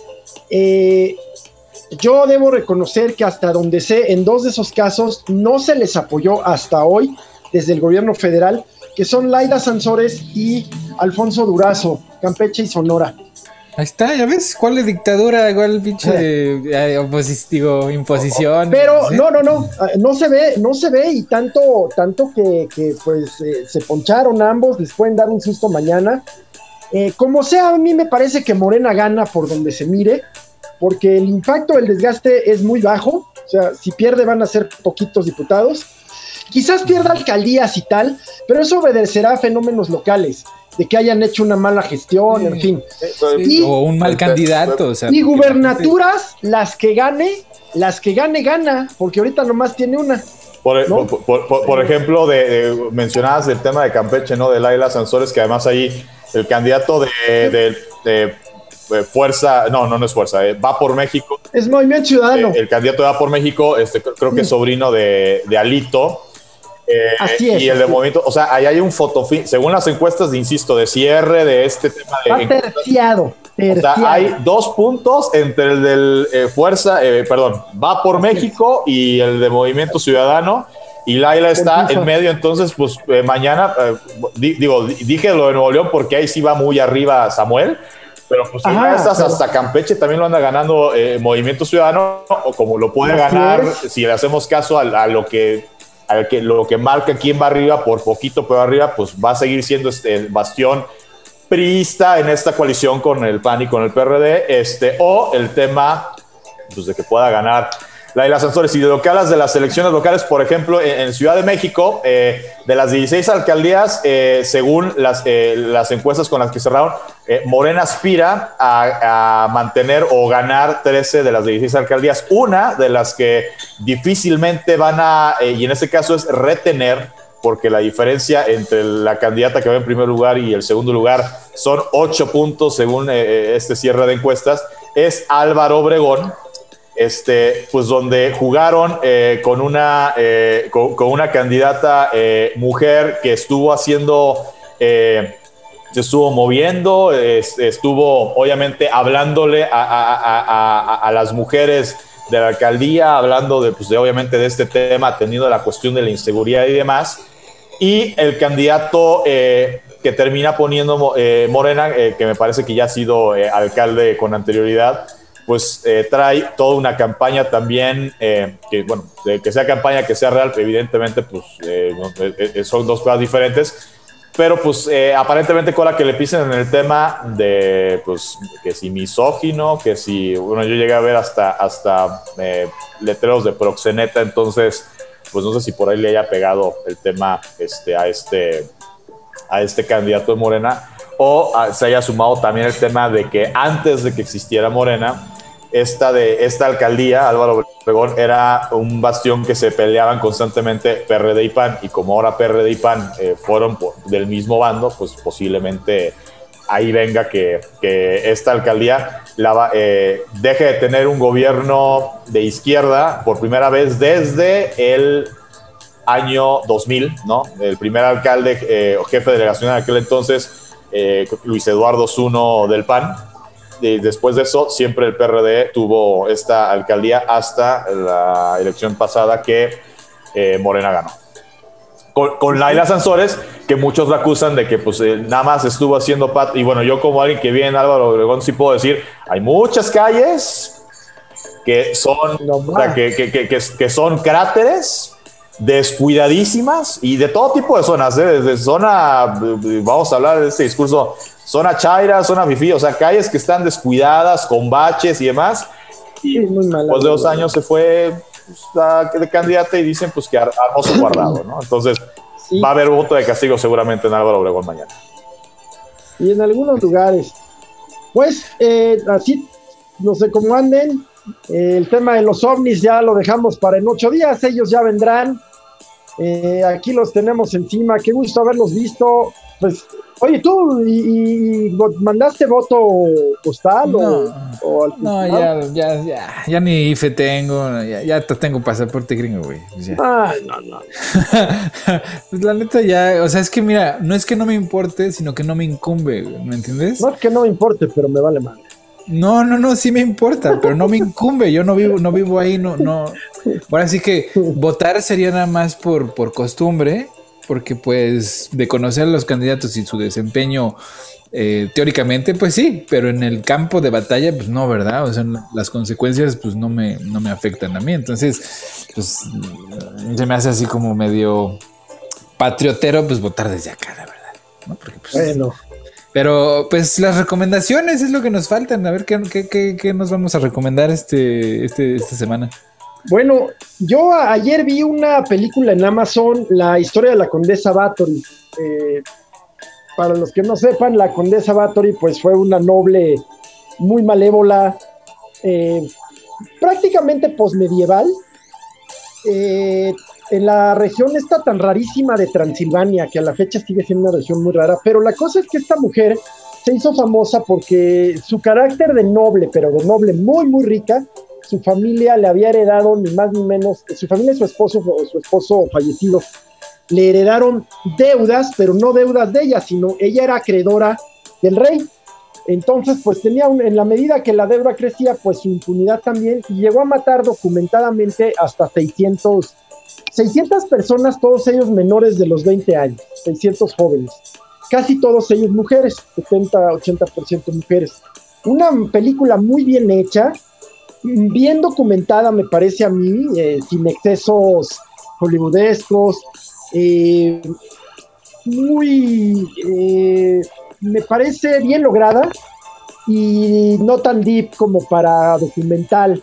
eh, yo debo reconocer que hasta donde sé, en dos de esos casos no se les apoyó hasta hoy desde el gobierno federal que son Laida Sansores y Alfonso Durazo, Campeche y Sonora. Ahí está, ya ves, ¿cuál es dictadura? ¿Cuál pinche eh, digo, imposición? Pero no, no, no, ah, no se ve, no se ve y tanto, tanto que, pues eh, se poncharon ambos, les pueden dar un susto mañana. Eh, como sea, a mí me parece que Morena gana por donde se mire, porque el impacto del desgaste es muy bajo, o sea, si pierde van a ser poquitos diputados Quizás pierda alcaldías y tal, pero eso obedecerá a fenómenos locales, de que hayan hecho una mala gestión, en fin. o un mal candidato. y gubernaturas, las que gane, las que gane, gana, porque ahorita nomás tiene una. Por, ejemplo, de, mencionabas el tema de Campeche, ¿no? De Laila Sansores, que además ahí el candidato de, Fuerza, no, no, no es Fuerza, eh, va por México. Es Movimiento Ciudadano. Eh, el candidato va por México, este, creo que es sobrino de, Alito. Eh, así es. Y el de movimiento, o sea, ahí hay un fotofin, según las encuestas, de, insisto, de cierre de este tema de. terciado, O sea, hay dos puntos entre el del eh, Fuerza, eh, perdón, va por México y el de Movimiento Ciudadano. Y Laila está en medio, entonces, pues mañana, digo, dije lo de Nuevo León porque ahí sí va muy arriba Samuel, pero pues hasta Campeche también lo anda ganando Movimiento Ciudadano, o como lo puede ganar, si le hacemos caso a lo que que lo que marca quién va arriba, por poquito pero arriba, pues va a seguir siendo este el bastión priista en esta coalición con el PAN y con el PRD, este, o el tema pues, de que pueda ganar Laila Sansores. Y de lo que hablas de las elecciones locales, por ejemplo, en, Ciudad de México, eh, de las 16 alcaldías, eh, según las, eh, las encuestas con las que cerraron, Morena aspira a, mantener o ganar 13 de las 16 alcaldías. Una de las que difícilmente van a, y en este caso es retener, porque la diferencia entre la candidata que va en primer lugar y el segundo lugar son 8 puntos según este cierre de encuestas, es Álvaro Obregón, este, pues donde jugaron eh, con, una, eh, con, una candidata eh, mujer que estuvo haciendo, se estuvo moviendo, estuvo obviamente hablándole a, las mujeres de la alcaldía, hablando de, pues, de, obviamente de este tema, teniendo la cuestión de la inseguridad y demás. Y el candidato que termina poniendo Morena, que me parece que ya ha sido alcalde con anterioridad, pues eh, trae toda una campaña también, eh, que bueno, que sea campaña, que sea real, evidentemente pues eh, son dos cosas diferentes, pero pues aparentemente con la que le pisen en el tema de pues que si misógino, que si, bueno, yo llegué a ver hasta, hasta letreros de proxeneta, entonces pues no sé si por ahí le haya pegado el tema este, a, este, a este candidato de Morena o se haya sumado también el tema de que antes de que existiera Morena, esta, de, esta alcaldía, Álvaro Obregón, era un bastión que se peleaban constantemente PRD y PAN, y como ahora PRD y PAN eh, fueron del mismo bando, pues posiblemente ahí venga que, esta alcaldía eh, deje de tener un gobierno de izquierda por primera vez desde el año 2000, ¿no? El primer alcalde eh, o jefe de delegación en aquel entonces, Luis Eduardo Zuno del PAN, y después de eso, siempre el PRD tuvo esta alcaldía hasta la elección pasada que eh, Morena ganó. Con, Laila Sansores, que muchos la acusan de que pues eh, nada más estuvo haciendo pat. Y bueno, yo como alguien que viene en Álvaro Obregón sí puedo decir, hay muchas calles que son, que, son cráteres descuidadísimas y de todo tipo de zonas, ¿eh? desde zona, vamos a hablar de este discurso zona Chaira, zona Fifi, o sea, calles que están descuidadas, con baches y demás. Y después de dos años se fue pues, de candidata y dicen pues que armó su guardado, ¿no? Entonces va a haber voto de castigo seguramente en Álvaro Obregón mañana. Y en algunos lugares. Pues eh, así, no sé cómo anden. el tema de los ovnis ya lo dejamos para en ocho días. Ellos ya vendrán. Eh, aquí los tenemos encima. Qué gusto haberlos visto. Pues Oye, ¿tú y, mandaste voto postal no, o, No, ya, ya, ya, ya, ni IFE tengo, ya, ya tengo pasaporte gringo, güey. Pues no, no. <laughs> pues la neta ya, o sea, es que mira, no es que no me importe, sino que no me incumbe, ¿me entiendes? No es que no me importe, pero me vale mal. No, no, no, sí me importa, pero no me incumbe, yo no vivo, no vivo ahí, no, no. Ahora sí que votar sería nada más por, por costumbre porque pues de conocer a los candidatos y su desempeño eh, teóricamente pues sí, pero en el campo de batalla pues no, ¿verdad? O sea, las consecuencias pues no me, no me afectan a mí, entonces pues se me hace así como medio patriotero pues votar desde acá, la verdad, ¿no? Porque, pues, bueno. Pero pues las recomendaciones es lo que nos faltan, a ver qué, qué, qué, nos vamos a recomendar este, este, esta semana. Bueno, yo ayer vi una película en Amazon, la historia de la condesa Bathory. Eh, para los que no sepan, la condesa Bathory pues fue una noble muy malévola, eh, prácticamente posmedieval, eh, en la región esta tan rarísima de Transilvania, que a la fecha sigue siendo una región muy rara, pero la cosa es que esta mujer se hizo famosa porque su carácter de noble, pero de noble muy, muy rica, su familia le había heredado ni más ni menos, su familia y su esposo, su esposo fallecido, le heredaron deudas, pero no deudas de ella, sino ella era acreedora del rey. Entonces, pues tenía, en la medida que la deuda crecía, pues su impunidad también, y llegó a matar documentadamente hasta 600, 600 personas, todos ellos menores de los 20 años, 600 jóvenes, casi todos ellos mujeres, 70, 80% mujeres. Una película muy bien hecha, bien documentada, me parece a mí, eh, sin excesos hollywoodescos, eh, muy, eh, me parece bien lograda y no tan deep como para documental.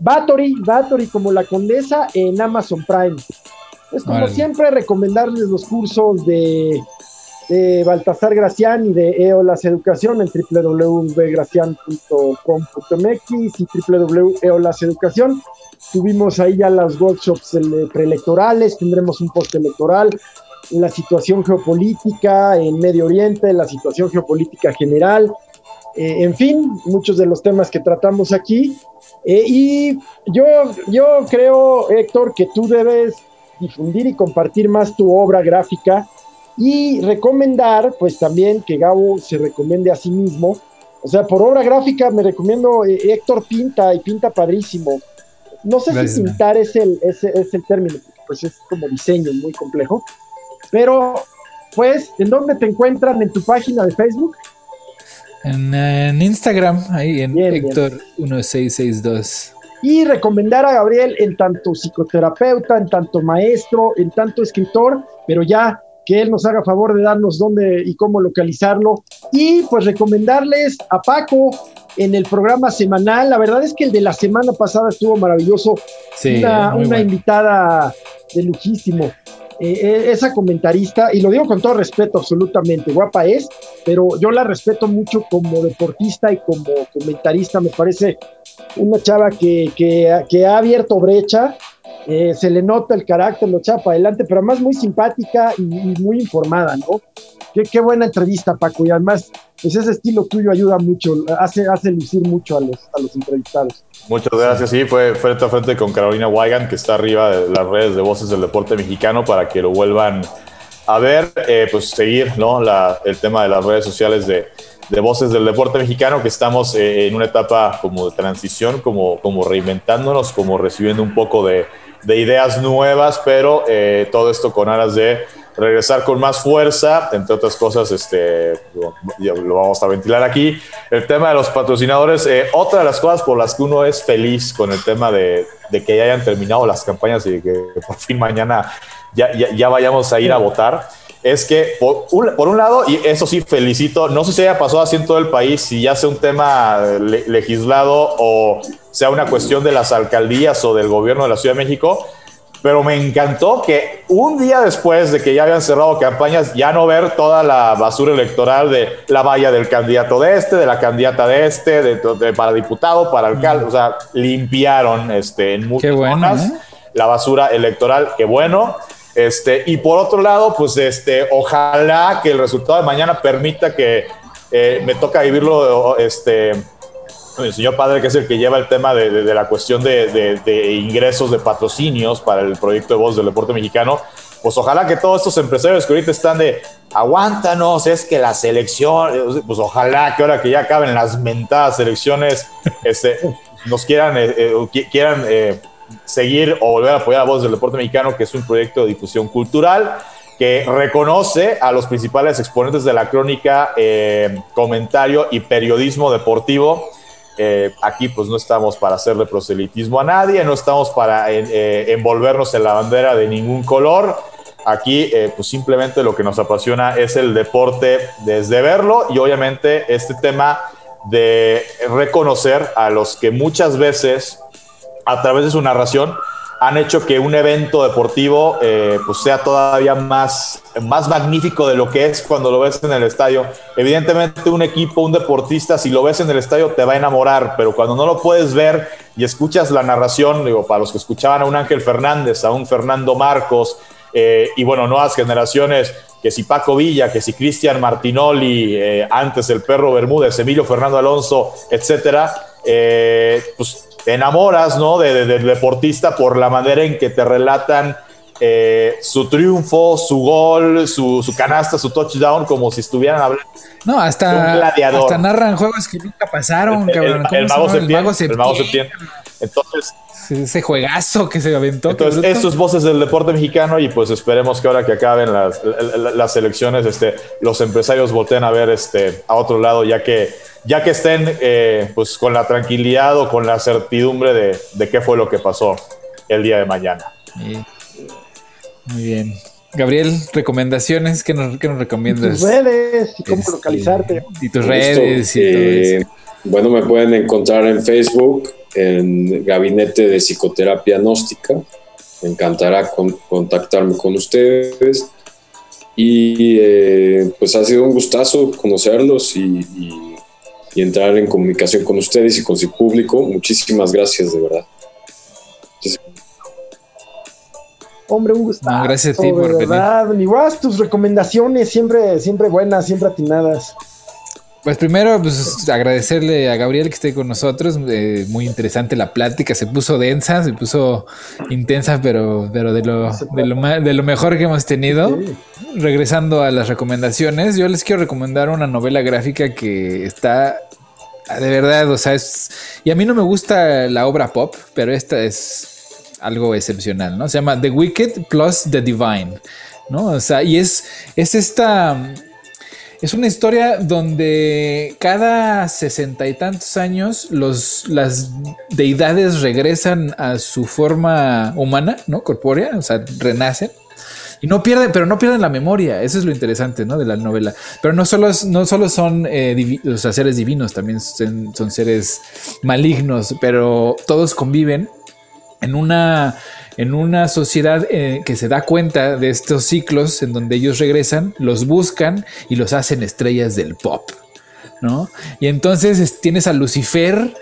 Bathory, Bathory como la condesa en Amazon Prime. Es como siempre recomendarles los cursos de de Baltasar Gracián y de EOLAS Educación en www.gracian.com.mx y www.eolaseducación. Tuvimos ahí ya los workshops preelectorales, tendremos un postelectoral, la situación geopolítica en Medio Oriente, la situación geopolítica general, eh, en fin, muchos de los temas que tratamos aquí. Eh, y yo, yo creo, Héctor, que tú debes difundir y compartir más tu obra gráfica y recomendar, pues también que Gabo se recomiende a sí mismo. O sea, por obra gráfica me recomiendo eh, Héctor Pinta y pinta padrísimo. No sé si pintar es el, es, el término, pues es como diseño muy complejo. Pero, pues, ¿en dónde te encuentran? ¿En tu página de Facebook? En, Instagram, ahí en Héctor1662. Y recomendar a Gabriel en tanto psicoterapeuta, en tanto maestro, en tanto escritor, pero ya que él nos haga favor de darnos dónde y cómo localizarlo. Y pues recomendarles a Paco en el programa semanal. La verdad es que el de la semana pasada estuvo maravilloso. una, invitada de lujísimo. Eh, eh, esa comentarista, y lo digo con todo respeto, absolutamente, guapa es, pero yo la respeto mucho como deportista y como comentarista. Me parece una chava que, que, que ha abierto brecha eh, se le nota el carácter, lo echa para adelante, pero además muy simpática y, muy informada, ¿no? Qué, buena entrevista, Paco, y además, pues ese estilo tuyo ayuda mucho, hace, hace lucir mucho a los, a los entrevistados. Muchas gracias, sí, fue frente a frente con Carolina Weigan, que está arriba de las redes de Voces del Deporte Mexicano, para que lo vuelvan a ver, eh, pues seguir, ¿no? La, el tema de las redes sociales de, de Voces del Deporte Mexicano, que estamos eh, en una etapa como de transición, como, como reinventándonos, como recibiendo un poco de de ideas nuevas, pero eh, todo esto con aras de regresar con más fuerza, entre otras cosas, este, lo, vamos a ventilar aquí. El tema de los patrocinadores, eh, otra de las cosas por las que uno es feliz con el tema de, que ya hayan terminado las campañas y que por fin mañana ya, ya, vayamos a ir a votar. Es que por un, lado, y eso sí felicito, no sé si haya pasado así en todo el país, si ya sea un tema legislado o sea una cuestión de las alcaldías o del gobierno de la Ciudad de México, pero me encantó que un día después de que ya habían cerrado campañas, ya no ver toda la basura electoral de la valla del candidato de este, de la candidata de este, de, para diputado, para alcalde, o sea, limpiaron este, en muchas zonas ¿eh? la basura electoral, qué bueno. Este, y por otro lado, pues este, ojalá que el resultado de mañana permita que eh, me toca vivirlo este, el señor padre, que es el que lleva el tema de, la cuestión de, ingresos de patrocinios para el proyecto de voz del deporte mexicano, pues ojalá que todos estos empresarios que ahorita están de aguántanos, es que la selección, pues ojalá que ahora que ya acaben las mentadas elecciones, este, nos quieran, eh, eh, quieran seguir o volver a apoyar a Voz del Deporte Mexicano, que es un proyecto de difusión cultural que reconoce a los principales exponentes de la crónica, eh, comentario y periodismo deportivo. Eh, aquí pues no estamos para hacerle proselitismo a nadie, no estamos para eh, envolvernos en la bandera de ningún color. Aquí pues simplemente lo que nos apasiona es el deporte desde verlo y obviamente este tema de reconocer a los que muchas veces a través de su narración, han hecho que un evento deportivo eh, pues sea todavía más, más magnífico de lo que es cuando lo ves en el estadio. Evidentemente un equipo, un deportista, si lo ves en el estadio te va a enamorar, pero cuando no lo puedes ver y escuchas la narración, digo, para los que escuchaban a un Ángel Fernández, a un Fernando Marcos, eh, y bueno, nuevas generaciones, que si Paco Villa, que si Cristian Martinoli, eh, antes el perro Bermúdez, Emilio Fernando Alonso, etcétera, pues te enamoras, ¿no? De, del deportista por la manera en que te relatan eh, su triunfo, su gol, su, canasta, su touchdown, como si estuvieran hablando. No, hasta, hasta narran juegos que nunca pasaron, cabrón. El, mago se, el, mago Entonces, ese juegazo que se aventó. Entonces, estos voces del deporte mexicano y pues esperemos que ahora que acaben las, las elecciones, este, los empresarios volteen a ver este, a otro lado, ya que ya que estén eh, pues con la tranquilidad o con la certidumbre de, qué fue lo que pasó el día de mañana. Muy bien. Gabriel, recomendaciones, ¿qué nos, qué nos recomiendas? tus redes y cómo este, localizarte. Y tus redes y todo eh, Bueno, me pueden encontrar en Facebook, en Gabinete de Psicoterapia Gnóstica. Me encantará contactarme con ustedes. Y eh, pues ha sido un gustazo conocerlos y y entrar en comunicación con ustedes y con su público. Muchísimas gracias, de verdad. Hombre, un gusto. gracias a ti por verdad. venir. tus recomendaciones siempre, siempre buenas, siempre atinadas. Pues primero, pues agradecerle a Gabriel que esté con nosotros. Eh, muy interesante la plática. Se puso densa, se puso intensa, pero, pero de, lo, de, lo, de lo mejor que hemos tenido. Regresando a las recomendaciones, yo les quiero recomendar una novela gráfica que está de verdad, o sea, es. Y a mí no me gusta la obra pop, pero esta es algo excepcional, ¿no? Se llama The Wicked plus The Divine, ¿no? O sea, y es, es esta es una historia donde cada sesenta y tantos años los, las deidades regresan a su forma humana, ¿no? Corpórea, o sea, renacen. Y no pierden, pero no pierden la memoria. Eso es lo interesante, ¿no? De la novela. Pero no solo, no solo son eh, seres divinos, también son, son seres malignos, pero todos conviven en una en una sociedad eh, que se da cuenta de estos ciclos en donde ellos regresan, los buscan y los hacen estrellas del pop, ¿no? Y entonces tienes a Lucifer,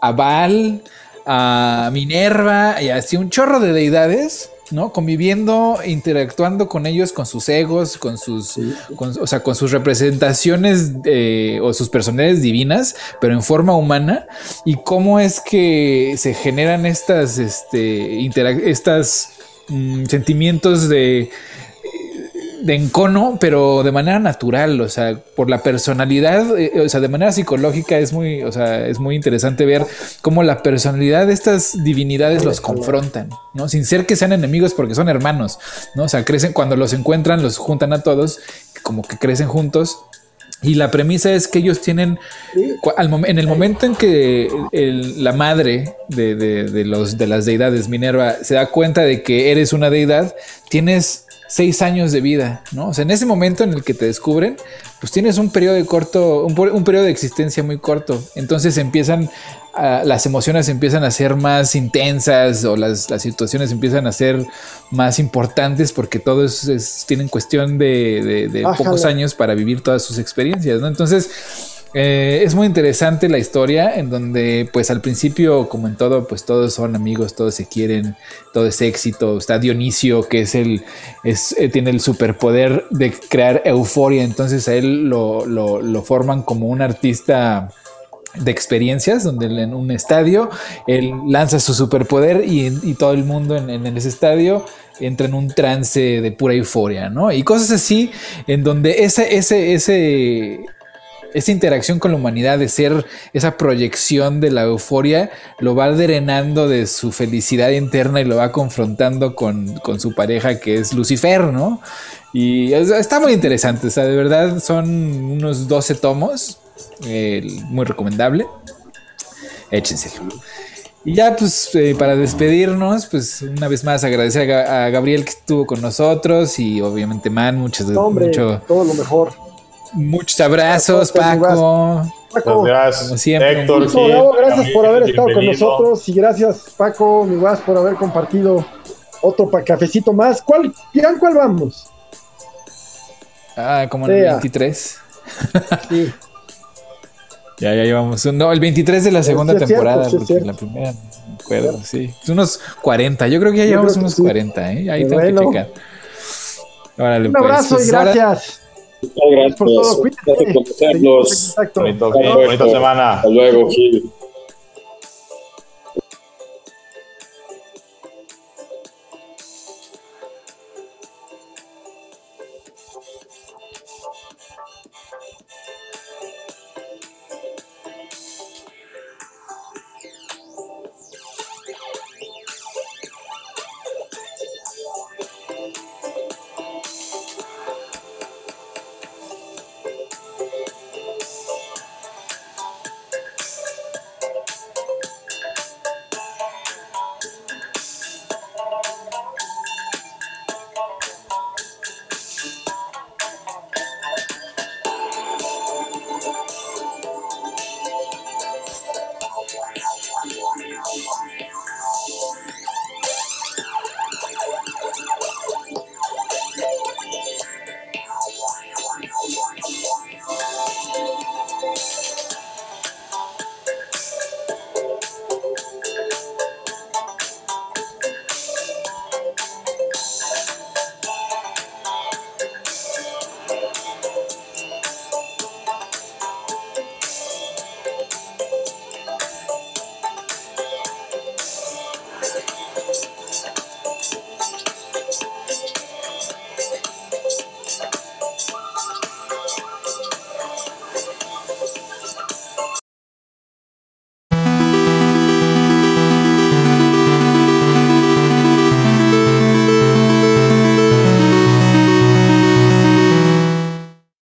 a Baal, a Minerva y así un chorro de deidades ¿no? Conviviendo, interactuando con ellos, con sus egos, con sus, o sea, con sus representaciones eh, o sus personalidades divinas, pero en forma humana, y cómo es que se generan estas, este, estas mm, sentimientos de de encono, pero de manera natural, o sea, por la personalidad, eh, o sea, de manera psicológica es muy, o sea, es muy interesante ver cómo la personalidad de estas divinidades los confrontan, ¿no? Sin ser que sean enemigos porque son hermanos, ¿no? O sea, crecen, cuando los encuentran, los juntan a todos, como que crecen juntos. Y la premisa es que ellos tienen, en el momento en que la madre de, los, de las deidades, Minerva, se da cuenta de que eres una deidad, tienes seis años de vida, ¿no? O sea, en ese momento en el que te descubren, pues tienes un periodo de corto, un, un periodo de existencia muy corto. Entonces empiezan, las emociones empiezan a ser más intensas o las, las, situaciones empiezan a ser más importantes porque todos tienen cuestión de, de, pocos años para vivir todas sus experiencias, ¿no? Entonces, eh, es muy interesante la historia en donde pues al principio como en todo pues todos son amigos, todos se quieren, todo es éxito, está Dionisio que es el, es, eh, tiene el superpoder de crear euforia, entonces a él lo, lo, forman como un artista de experiencias, donde en un estadio él lanza su superpoder y, todo el mundo en, en, ese estadio entra en un trance de pura euforia, ¿no? Y cosas así, en donde ese, ese, ese, esa interacción con la humanidad, de ser esa proyección de la euforia, lo va drenando de su felicidad interna y lo va confrontando con, su pareja que es Lucifer, ¿no? Y está muy interesante, o sea, de verdad son unos 12 tomos, muy recomendable. Échenselo. Y ya, pues, eh, para despedirnos, pues, una vez más agradecer a, Gabriel que estuvo con nosotros y obviamente Man, muchas mucho, todo lo mejor. Muchos abrazos, Paco. Paco. Gracias, como siempre. Héctor, gracias por haber estado con nosotros y gracias, Paco, mi guas, por haber compartido otro cafecito más. ¿Cuál, cuál vamos? Ah, como el 23. <laughs> Sí. ya, ya llevamos. No, el 23 de la segunda temporada, porque la primera, no me acuerdo, sí. Unos 40, yo creo que ya llevamos unos 40, ¿eh? Ahí tengo que checar. Órale, Un abrazo y pues, gracias. Muchas gracias. por todo. Cuídate. Gracias por conocernos. Bonito, bonita semana. Hasta luego, Gil.